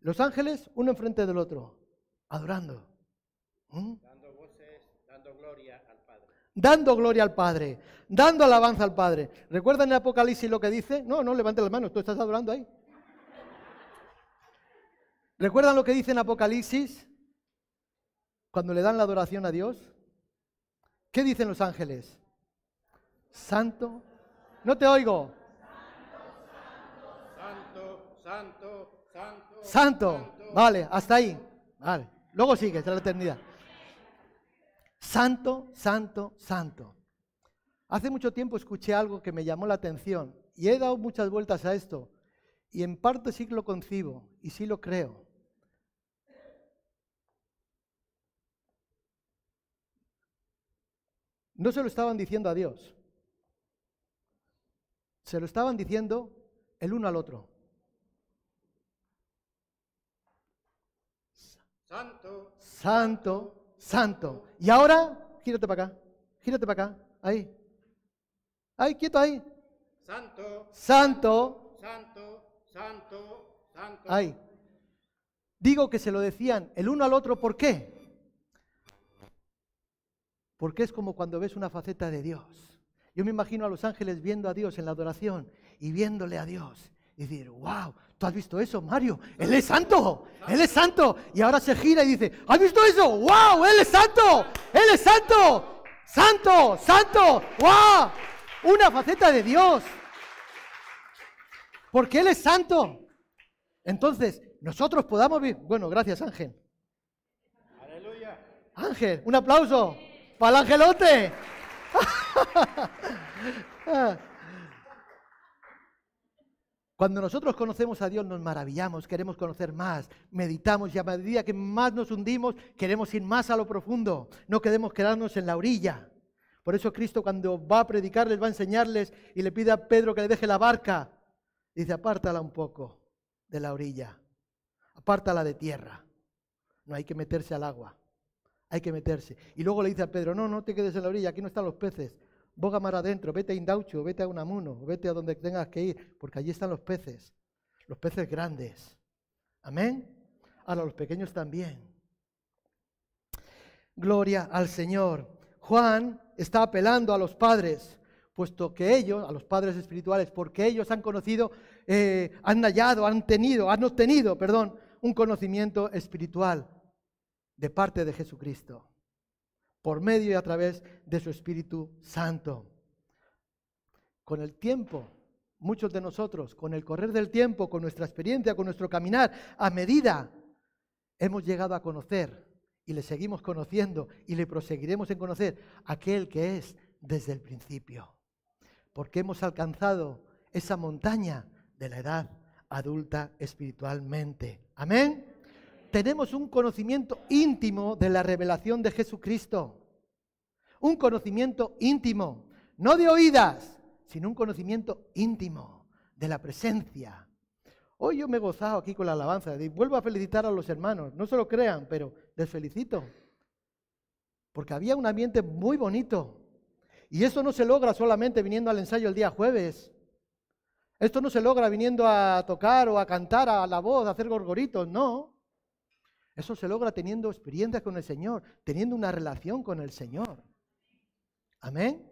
Los ángeles, uno enfrente del otro, adorando. ¿Mm? Dando voces, dando gloria al Padre. Dando gloria al Padre, dando alabanza al Padre. ¿Recuerdan en Apocalipsis lo que dice? No, no, levante las manos, tú estás adorando ahí. ¿Recuerdan lo que dice en Apocalipsis? Cuando le dan la adoración a Dios. ¿Qué dicen los ángeles? Santo. No te oigo. Santo, santo, santo. Santo. Vale, hasta ahí. Vale. Luego sigue, hasta la eternidad. Santo, santo, santo. Hace mucho tiempo escuché algo que me llamó la atención y he dado muchas vueltas a esto y en parte sí lo concibo y sí lo creo. No se lo estaban diciendo a Dios. Se lo estaban diciendo el uno al otro. Santo. Santo, santo. Y ahora, gírate para acá, gírate para acá, ahí. Ahí, quieto ahí. Santo. Santo. Santo, santo, santo. Ahí. Digo que se lo decían el uno al otro, ¿por qué? Porque es como cuando ves una faceta de Dios. Yo me imagino a los ángeles viendo a Dios en la adoración y viéndole a Dios y decir, wow, ¿tú has visto eso, Mario? Él es santo, Él es santo. Y ahora se gira y dice, ¿has visto eso? ¡Wow! Él es santo, Él es santo, santo, santo, wow. Una faceta de Dios. Porque Él es santo. Entonces, nosotros podamos vivir. Bueno, gracias, Ángel. Aleluya. Ángel, un aplauso para el angelote. Cuando nosotros conocemos a Dios nos maravillamos, queremos conocer más, meditamos y a medida que más nos hundimos queremos ir más a lo profundo, no queremos quedarnos en la orilla. Por eso Cristo cuando va a predicarles, va a enseñarles y le pide a Pedro que le deje la barca, dice apártala un poco de la orilla, apártala de tierra, no hay que meterse al agua hay que meterse. Y luego le dice a Pedro, no, no te quedes en la orilla, aquí no están los peces. Boga mar adentro, vete a Indaucho, vete a Unamuno, vete a donde tengas que ir, porque allí están los peces, los peces grandes. Amén. Ahora los pequeños también. Gloria al Señor. Juan está apelando a los padres, puesto que ellos, a los padres espirituales, porque ellos han conocido, eh, han hallado, han tenido, han obtenido, perdón, un conocimiento espiritual de parte de Jesucristo, por medio y a través de su Espíritu Santo. Con el tiempo, muchos de nosotros, con el correr del tiempo, con nuestra experiencia, con nuestro caminar, a medida hemos llegado a conocer y le seguimos conociendo y le proseguiremos en conocer aquel que es desde el principio. Porque hemos alcanzado esa montaña de la edad adulta espiritualmente. Amén tenemos un conocimiento íntimo de la revelación de Jesucristo. Un conocimiento íntimo, no de oídas, sino un conocimiento íntimo de la presencia. Hoy yo me he gozado aquí con la alabanza. Y vuelvo a felicitar a los hermanos. No se lo crean, pero les felicito. Porque había un ambiente muy bonito. Y eso no se logra solamente viniendo al ensayo el día jueves. Esto no se logra viniendo a tocar o a cantar a la voz, a hacer gorgoritos, no. Eso se logra teniendo experiencias con el Señor, teniendo una relación con el Señor. Amén.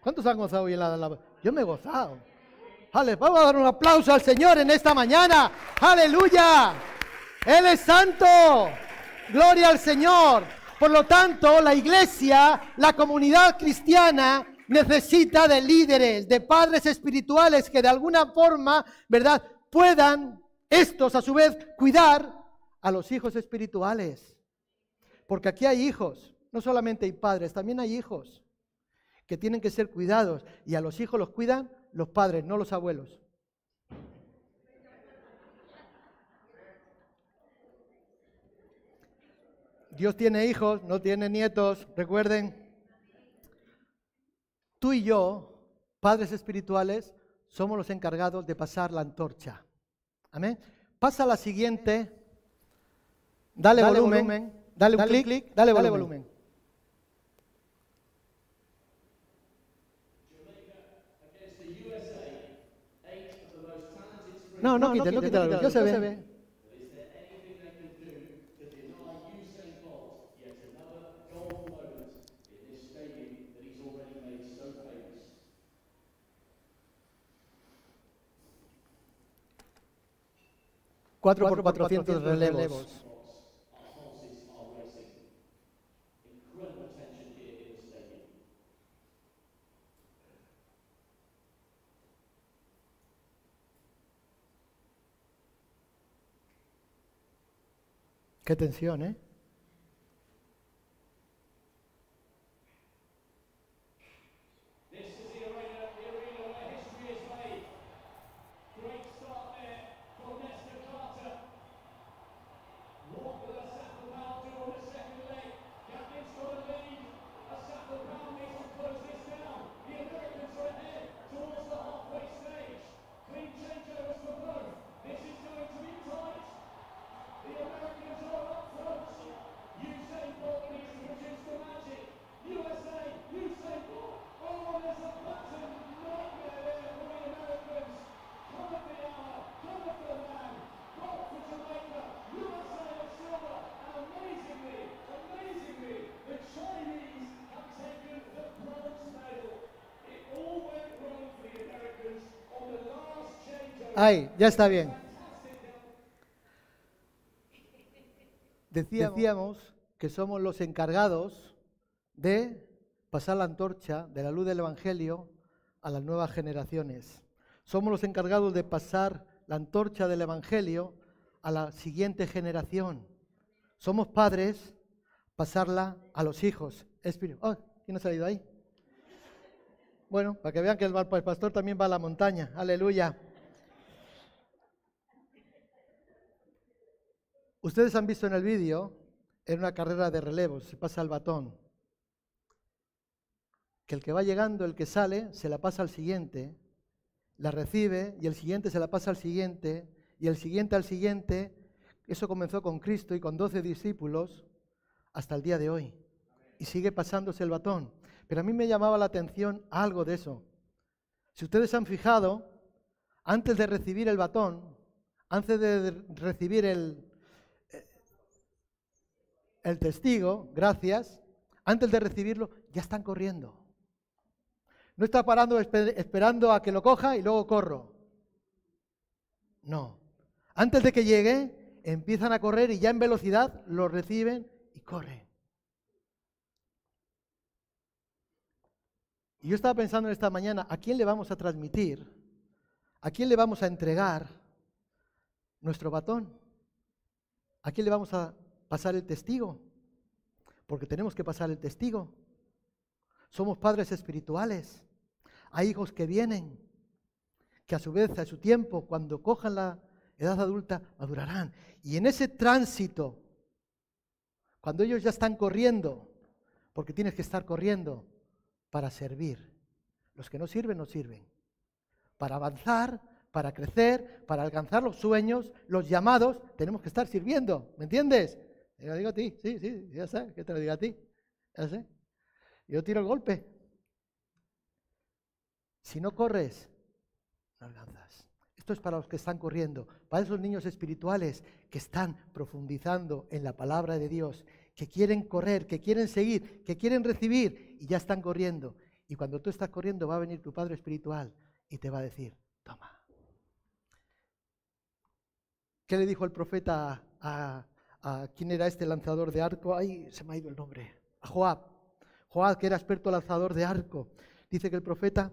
¿Cuántos han gozado hoy en la. Yo me he gozado. Vamos a dar un aplauso al Señor en esta mañana. Aleluya. Él es santo. Gloria al Señor. Por lo tanto, la iglesia, la comunidad cristiana, necesita de líderes, de padres espirituales que de alguna forma, ¿verdad?, puedan estos a su vez cuidar a los hijos espirituales. Porque aquí hay hijos, no solamente hay padres, también hay hijos que tienen que ser cuidados y a los hijos los cuidan los padres, no los abuelos. Dios tiene hijos, no tiene nietos, recuerden. Tú y yo, padres espirituales, somos los encargados de pasar la antorcha. Amén. Pasa la siguiente. Dale, volumen, Dale un clic. Dale, volumen. No, no, no no quítalo, no se ve. Cuatro por cuatrocientos relevos. Qué tensión, ¿eh? Ahí, ya está bien. Decíamos, que somos los encargados de pasar la antorcha de la luz del Evangelio a las nuevas generaciones. Somos los encargados de pasar la antorcha del Evangelio a la siguiente generación. Somos padres, pasarla a los hijos. Oh, ¿Quién ha salido ahí? Bueno, para que vean que el pastor también va a la montaña. Aleluya. Ustedes han visto en el vídeo, en una carrera de relevos, se pasa el batón. Que el que va llegando, el que sale, se la pasa al siguiente, la recibe y el siguiente se la pasa al siguiente y el siguiente al siguiente. Eso comenzó con Cristo y con doce discípulos hasta el día de hoy. Y sigue pasándose el batón. Pero a mí me llamaba la atención algo de eso. Si ustedes han fijado, antes de recibir el batón, antes de recibir el, el testigo, gracias, antes de recibirlo, ya están corriendo. No está parando esperando a que lo coja y luego corro. No. Antes de que llegue, empiezan a correr y ya en velocidad lo reciben y corren. Y yo estaba pensando en esta mañana, ¿a quién le vamos a transmitir? ¿A quién le vamos a entregar nuestro batón? ¿A quién le vamos a pasar el testigo, porque tenemos que pasar el testigo. Somos padres espirituales. Hay hijos que vienen, que a su vez, a su tiempo, cuando cojan la edad adulta, madurarán. Y en ese tránsito, cuando ellos ya están corriendo, porque tienes que estar corriendo para servir. Los que no sirven, no sirven. Para avanzar, para crecer, para alcanzar los sueños, los llamados, tenemos que estar sirviendo, ¿me entiendes? Te lo digo a ti, sí, sí, ya sé, que te lo digo a ti, ya sé. Yo tiro el golpe. Si no corres, no alcanzas. Esto es para los que están corriendo, para esos niños espirituales que están profundizando en la palabra de Dios, que quieren correr, que quieren seguir, que quieren recibir y ya están corriendo. Y cuando tú estás corriendo va a venir tu Padre Espiritual y te va a decir, toma. ¿Qué le dijo el profeta a, a, quién era este lanzador de arco? Ay, se me ha ido el nombre. A Joab. Joab, que era experto lanzador de arco. Dice que el profeta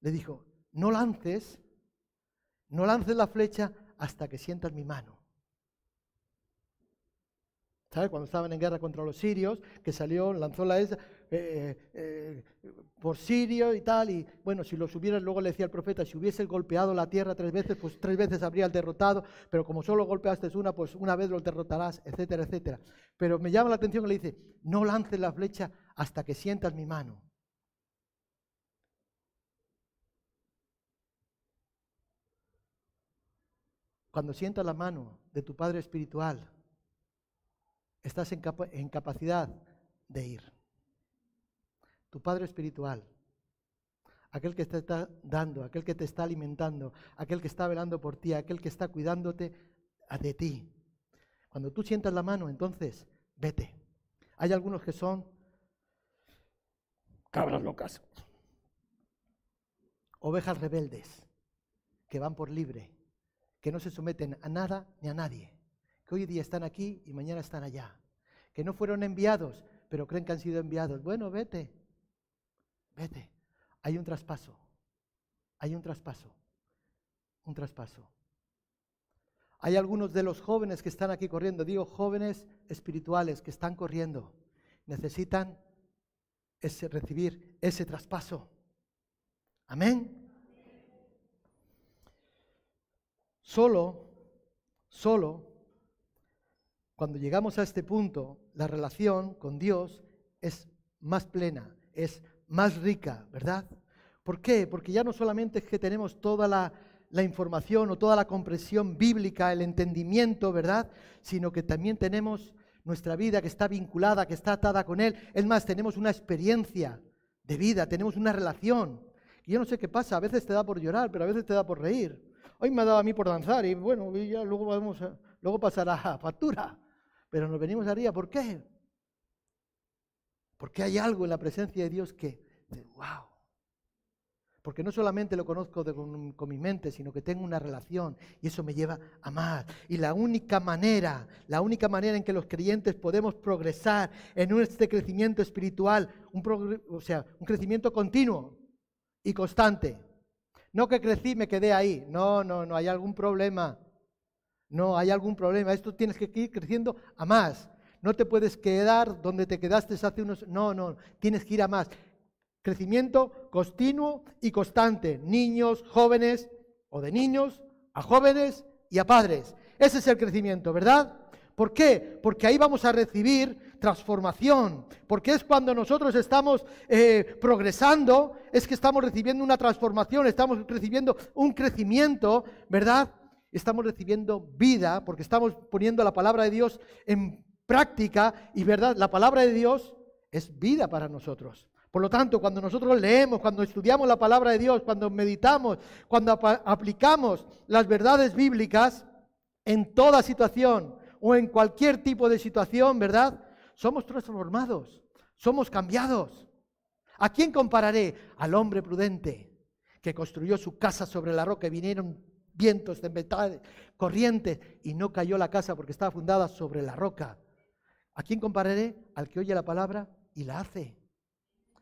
le dijo, no lances no lances la flecha hasta que sientas mi mano. Cuando estaban en guerra contra los sirios, que salió, lanzó la esa eh, eh, por sirio y tal, y bueno, si lo subieras, luego le decía el profeta, si hubiese golpeado la tierra tres veces, pues tres veces habría derrotado, pero como solo golpeaste una, pues una vez lo derrotarás, etcétera, etcétera. Pero me llama la atención que le dice, no lances la flecha hasta que sientas mi mano. Cuando sientas la mano de tu Padre Espiritual, estás en, capacidad de ir. Tu Padre Espiritual, aquel que te está dando, aquel que te está alimentando, aquel que está velando por ti, aquel que está cuidándote de ti. Cuando tú sientas la mano, entonces vete. Hay algunos que son cabras locas, ovejas rebeldes, que van por libre, que no se someten a nada ni a nadie, que hoy día están aquí y mañana están allá, que no fueron enviados, pero creen que han sido enviados. Bueno, vete, vete. Hay un traspaso, hay un traspaso, un traspaso. Hay algunos de los jóvenes que están aquí corriendo, digo jóvenes espirituales que están corriendo, necesitan recibir ese traspaso. Amén. Solo, solo, cuando llegamos a este punto, la relación con Dios es más plena, es más rica, ¿verdad? ¿Por qué? Porque ya no solamente es que tenemos toda la, la información o toda la comprensión bíblica, el entendimiento, ¿verdad? Sino que también tenemos nuestra vida que está vinculada, que está atada con Él. Es más, tenemos una experiencia de vida, tenemos una relación. Y yo no sé qué pasa, a veces te da por llorar, pero a veces te da por reír. Hoy me ha dado a mí por danzar y bueno, ya luego, vamos luego pasará a factura. Pero nos venimos arriba, ¿por qué? Porque hay algo en la presencia de Dios que, wow. Porque no solamente lo conozco con, mi mente, sino que tengo una relación y eso me lleva a más. Y la única manera, la única manera en que los creyentes podemos progresar en este crecimiento espiritual, un o sea, un crecimiento continuo y constante, no que crecí, me quedé ahí. No, no, no, hay algún problema. No, hay algún problema. Esto tienes que ir creciendo a más. No te puedes quedar donde te quedaste hace unos... No, no, tienes que ir a más. Crecimiento continuo y constante. Niños, jóvenes, o de niños, a jóvenes y a padres. Ese es el crecimiento, ¿verdad? ¿Por qué? Porque ahí vamos a recibir transformación, porque es cuando nosotros estamos eh, progresando, es que estamos recibiendo una transformación, estamos recibiendo un crecimiento, ¿verdad? Estamos recibiendo vida, porque estamos poniendo la palabra de Dios en práctica y, ¿verdad? La palabra de Dios es vida para nosotros. Por lo tanto, cuando nosotros leemos, cuando estudiamos la palabra de Dios, cuando meditamos, cuando aplicamos las verdades bíblicas, en toda situación, o en cualquier tipo de situación, ¿verdad? Somos transformados, somos cambiados. ¿A quién compararé? Al hombre prudente que construyó su casa sobre la roca y vinieron vientos, tempestades, corrientes y no cayó la casa porque estaba fundada sobre la roca. ¿A quién compararé? Al que oye la palabra y la hace.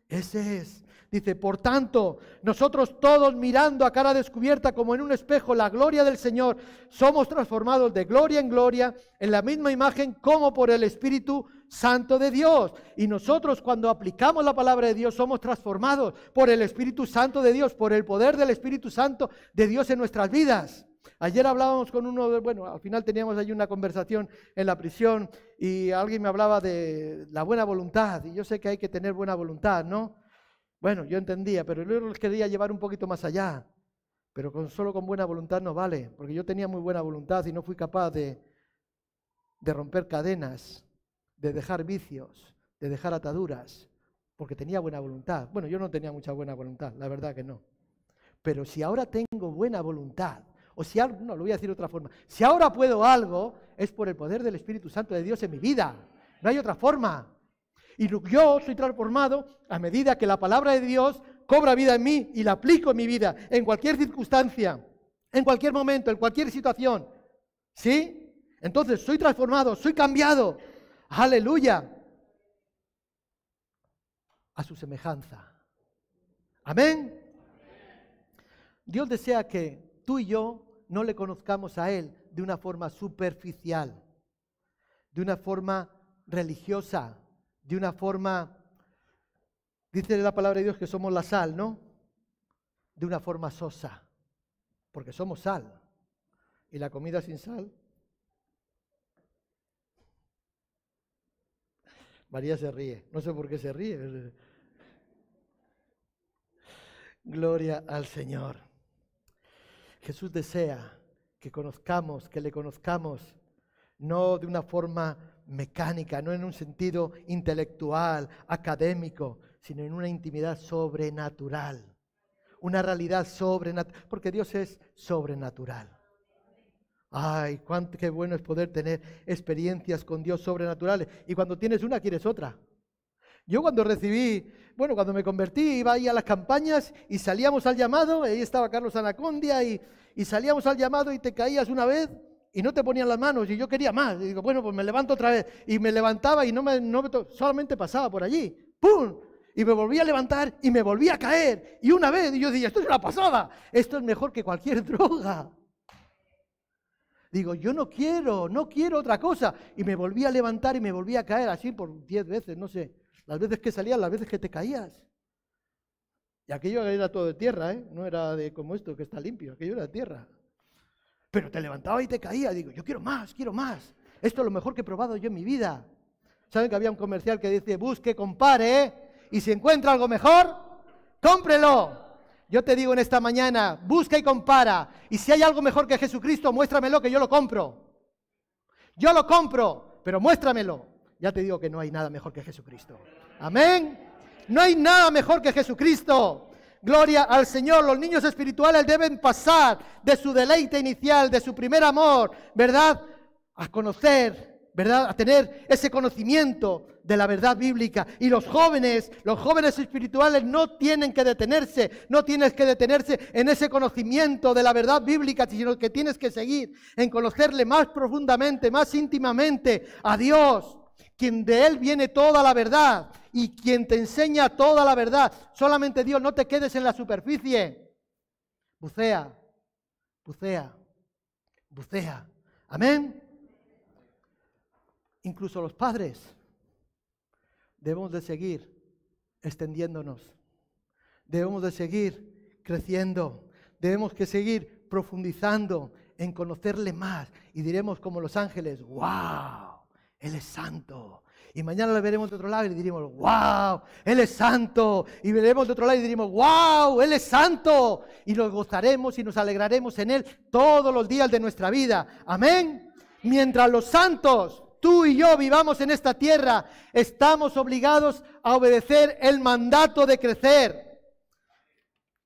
Ese es. Dice, por tanto, nosotros todos mirando a cara descubierta como en un espejo la gloria del Señor, somos transformados de gloria en gloria en la misma imagen como por el Espíritu Santo de Dios. Y nosotros cuando aplicamos la palabra de Dios somos transformados por el Espíritu Santo de Dios, por el poder del Espíritu Santo de Dios en nuestras vidas. Ayer hablábamos con uno, de, bueno, al final teníamos allí una conversación en la prisión y alguien me hablaba de la buena voluntad. Y yo sé que hay que tener buena voluntad, ¿no? Bueno, yo entendía, pero luego les quería llevar un poquito más allá. Pero con, solo con buena voluntad no vale, porque yo tenía muy buena voluntad y no fui capaz de, de romper cadenas, de dejar vicios, de dejar ataduras, porque tenía buena voluntad. Bueno, yo no tenía mucha buena voluntad, la verdad que no. Pero si ahora tengo buena voluntad, o si ahora, no, lo voy a decir de otra forma, si ahora puedo algo, es por el poder del Espíritu Santo de Dios en mi vida. No hay otra forma. Y yo soy transformado a medida que la palabra de Dios cobra vida en mí y la aplico en mi vida, en cualquier circunstancia, en cualquier momento, en cualquier situación. ¿Sí? Entonces soy transformado, soy cambiado. Aleluya. A su semejanza. Amén. Dios desea que tú y yo no le conozcamos a Él de una forma superficial, de una forma religiosa, de una forma, dice la palabra de Dios que somos la sal, ¿no? De una forma sosa, porque somos sal. Y la comida sin sal. María se ríe, no sé por qué se ríe. Gloria al Señor. Jesús desea que conozcamos, que le conozcamos, no de una forma mecánica, no en un sentido intelectual, académico, sino en una intimidad sobrenatural, una realidad sobrenatural, porque Dios es sobrenatural. Ay, cuánto qué bueno es poder tener experiencias con Dios sobrenaturales. Y cuando tienes una, quieres otra. Yo cuando recibí, bueno, cuando me convertí, iba ahí a las campañas y salíamos al llamado, ahí estaba Carlos Anacondia y, salíamos al llamado y te caías una vez y no te ponían las manos y yo quería más. Y digo, bueno, pues me levanto otra vez. Y me levantaba y no me, no solamente pasaba por allí. ¡Pum! Y me volvía a levantar y me volvía a caer. Y una vez, y yo decía, esto es una pasada. Esto es mejor que cualquier droga. Digo, yo no quiero, no quiero otra cosa. Y me volvía a levantar y me volvía a caer así por diez veces, no sé. Las veces que salías, las veces que te caías. Y aquello era todo de tierra, ¿eh? No era de como esto que está limpio, aquello era de tierra. Pero te levantaba y te caía. Digo, yo quiero más, quiero más. Esto es lo mejor que he probado yo en mi vida. ¿Saben que había un comercial que dice, busque, compare, y si encuentra algo mejor, cómprelo? Yo te digo en esta mañana, busca y compara. Y si hay algo mejor que Jesucristo, muéstramelo que yo lo compro. Yo lo compro, pero muéstramelo. Ya te digo que no hay nada mejor que Jesucristo. Amén. No hay nada mejor que Jesucristo. Gloria al Señor. Los niños espirituales deben pasar de su deleite inicial, de su primer amor, ¿verdad? A conocer, ¿verdad? A tener ese conocimiento de la verdad bíblica. Y los jóvenes, los jóvenes espirituales no tienen que detenerse, no tienes que detenerse en ese conocimiento de la verdad bíblica, sino que tienes que seguir en conocerle más profundamente, más íntimamente a Dios, quien de Él viene toda la verdad y quien te enseña toda la verdad. Solamente Dios, no te quedes en la superficie. Bucea, bucea, bucea. Amén. Incluso los padres debemos de seguir extendiéndonos. Debemos de seguir creciendo. Debemos que seguir profundizando en conocerle más. Y diremos como los ángeles, wow, Él es santo, y mañana lo veremos de otro lado y diremos, wow, Él es santo. Y veremos de otro lado y diremos, wow, Él es santo. Y nos gozaremos y nos alegraremos en Él todos los días de nuestra vida. Amén. Mientras los santos, tú y yo vivamos en esta tierra, estamos obligados a obedecer el mandato de crecer.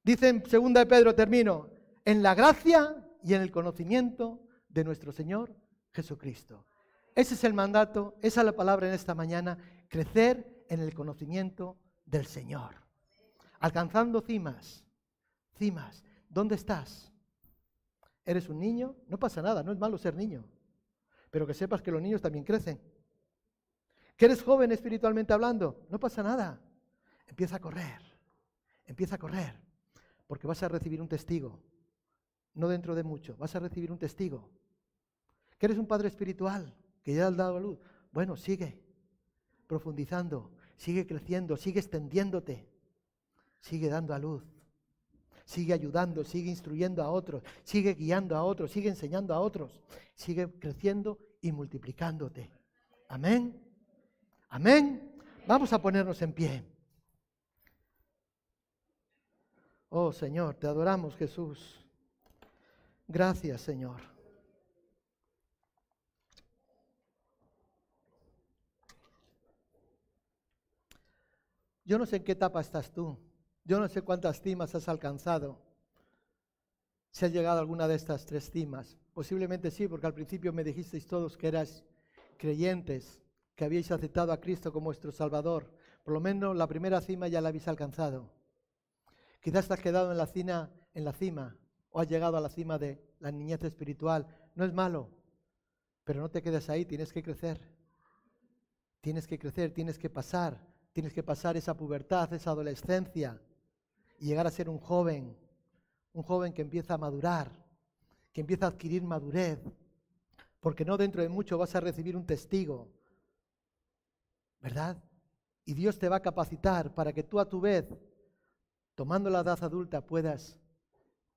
Dice en 2 de Pedro, termino, en la gracia y en el conocimiento de nuestro Señor Jesucristo. Ese es el mandato, esa es la palabra en esta mañana, crecer en el conocimiento del Señor. Alcanzando cimas, cimas. ¿Dónde estás? ¿Eres un niño? No pasa nada, no es malo ser niño. Pero que sepas que los niños también crecen. ¿Que eres joven espiritualmente hablando? No pasa nada. Empieza a correr, empieza a correr, porque vas a recibir un testigo. No dentro de mucho, vas a recibir un testigo. ¿Que eres un padre espiritual? que ya has dado a luz. Bueno, sigue profundizando, sigue creciendo, sigue extendiéndote, sigue dando a luz, sigue ayudando, sigue instruyendo a otros, sigue guiando a otros, sigue enseñando a otros, sigue creciendo y multiplicándote. Amén. Amén. Vamos a ponernos en pie. Oh Señor, te adoramos Jesús. Gracias, Señor. Yo no sé en qué etapa estás tú. Yo no sé cuántas cimas has alcanzado. Si has llegado a alguna de estas tres cimas. Posiblemente sí, porque al principio me dijisteis todos que eras creyentes, que habíais aceptado a Cristo como vuestro Salvador. Por lo menos la primera cima ya la habéis alcanzado. Quizás te has quedado en la, cima, en la cima o has llegado a la cima de la niñez espiritual. No es malo, pero no te quedes ahí, tienes que crecer. Tienes que crecer, tienes que pasar, tienes que pasar esa pubertad, esa adolescencia y llegar a ser un joven, un joven que empieza a madurar, que empieza a adquirir madurez, porque no dentro de mucho vas a recibir un testigo, ¿verdad? Y Dios te va a capacitar para que tú a tu vez, tomando la edad adulta, puedas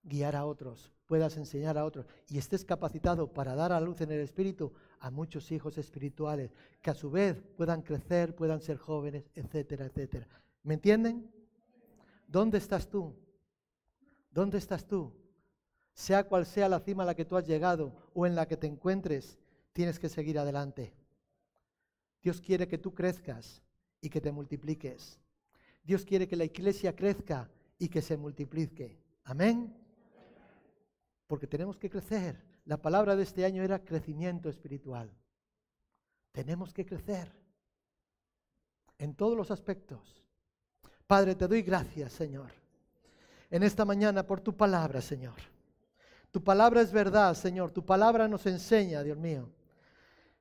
guiar a otros, puedas enseñar a otros y estés capacitado para dar a luz en el Espíritu a muchos hijos espirituales que a su vez puedan crecer, puedan ser jóvenes, etcétera, etcétera. ¿Me entienden? ¿Dónde estás tú? ¿Dónde estás tú? Sea cual sea la cima a la que tú has llegado o en la que te encuentres, tienes que seguir adelante. Dios quiere que tú crezcas y que te multipliques. Dios quiere que la iglesia crezca y que se multiplique. Amén. Porque tenemos que crecer. La palabra de este año era crecimiento espiritual. Tenemos que crecer en todos los aspectos. Padre, te doy gracias, Señor, en esta mañana por tu palabra, Señor. Tu palabra es verdad, Señor. Tu palabra nos enseña, Dios mío.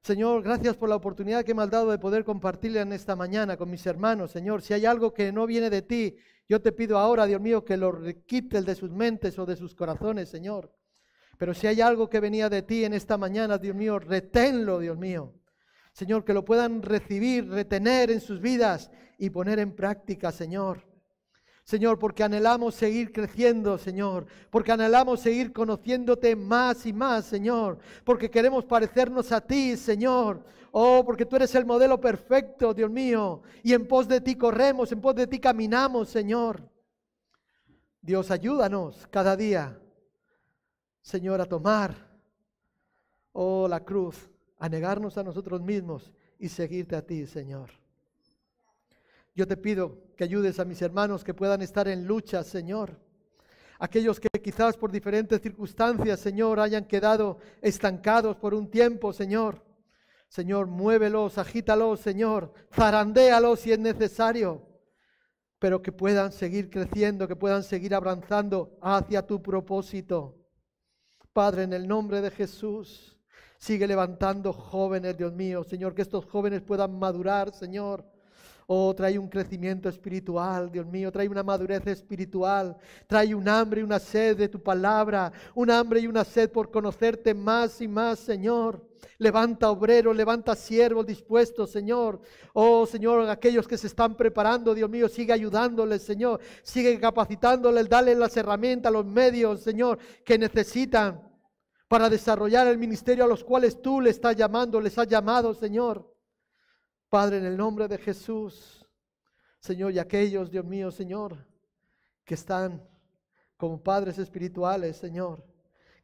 Señor, gracias por la oportunidad que me has dado de poder compartirla en esta mañana con mis hermanos, Señor. Si hay algo que no viene de ti, yo te pido ahora, Dios mío, que lo quites de sus mentes o de sus corazones, Señor. Pero si hay algo que venía de ti en esta mañana, Dios mío, reténlo, Dios mío. Señor, que lo puedan recibir, retener en sus vidas y poner en práctica, Señor. Señor, porque anhelamos seguir creciendo, Señor, porque anhelamos seguir conociéndote más y más, Señor, porque queremos parecernos a ti, Señor. Oh, porque tú eres el modelo perfecto, Dios mío, y en pos de ti corremos, en pos de ti caminamos, Señor. Dios, ayúdanos cada día, Señor, a tomar, oh, la cruz, a negarnos a nosotros mismos y seguirte a ti, Señor. Yo te pido que ayudes a mis hermanos que puedan estar en lucha, Señor. Aquellos que quizás por diferentes circunstancias, Señor, hayan quedado estancados por un tiempo, Señor. Señor, muévelos, agítalos, Señor, zarandéalos si es necesario, pero que puedan seguir creciendo, que puedan seguir avanzando hacia tu propósito. Padre, en el nombre de Jesús, sigue levantando jóvenes, Dios mío, Señor, que estos jóvenes puedan madurar, Señor Oh, trae un crecimiento espiritual, Dios mío, trae una madurez espiritual, trae un hambre y una sed de tu palabra, un hambre y una sed por conocerte más y más, Señor. Levanta obreros, levanta siervos dispuestos, Señor. Oh, Señor, aquellos que se están preparando, Dios mío, sigue ayudándoles, Señor. Sigue capacitándoles, dale las herramientas, los medios, Señor, que necesitan para desarrollar el ministerio a los cuales tú les estás llamando, les has llamado, Señor. Padre, en el nombre de Jesús, Señor, y aquellos, Dios mío, Señor, que están como padres espirituales, Señor,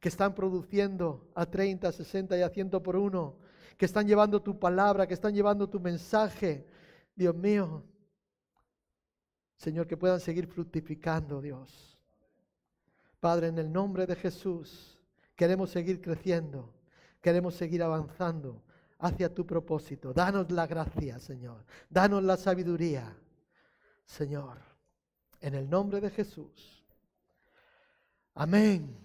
que están produciendo a 30, 60 y a 100 por uno, que están llevando tu palabra, que están llevando tu mensaje, Dios mío. Señor, que puedan seguir fructificando, Dios. Padre, en el nombre de Jesús, queremos seguir creciendo, queremos seguir avanzando hacia tu propósito. Danos la gracia, Señor. Danos la sabiduría, Señor. En el nombre de Jesús. Amén.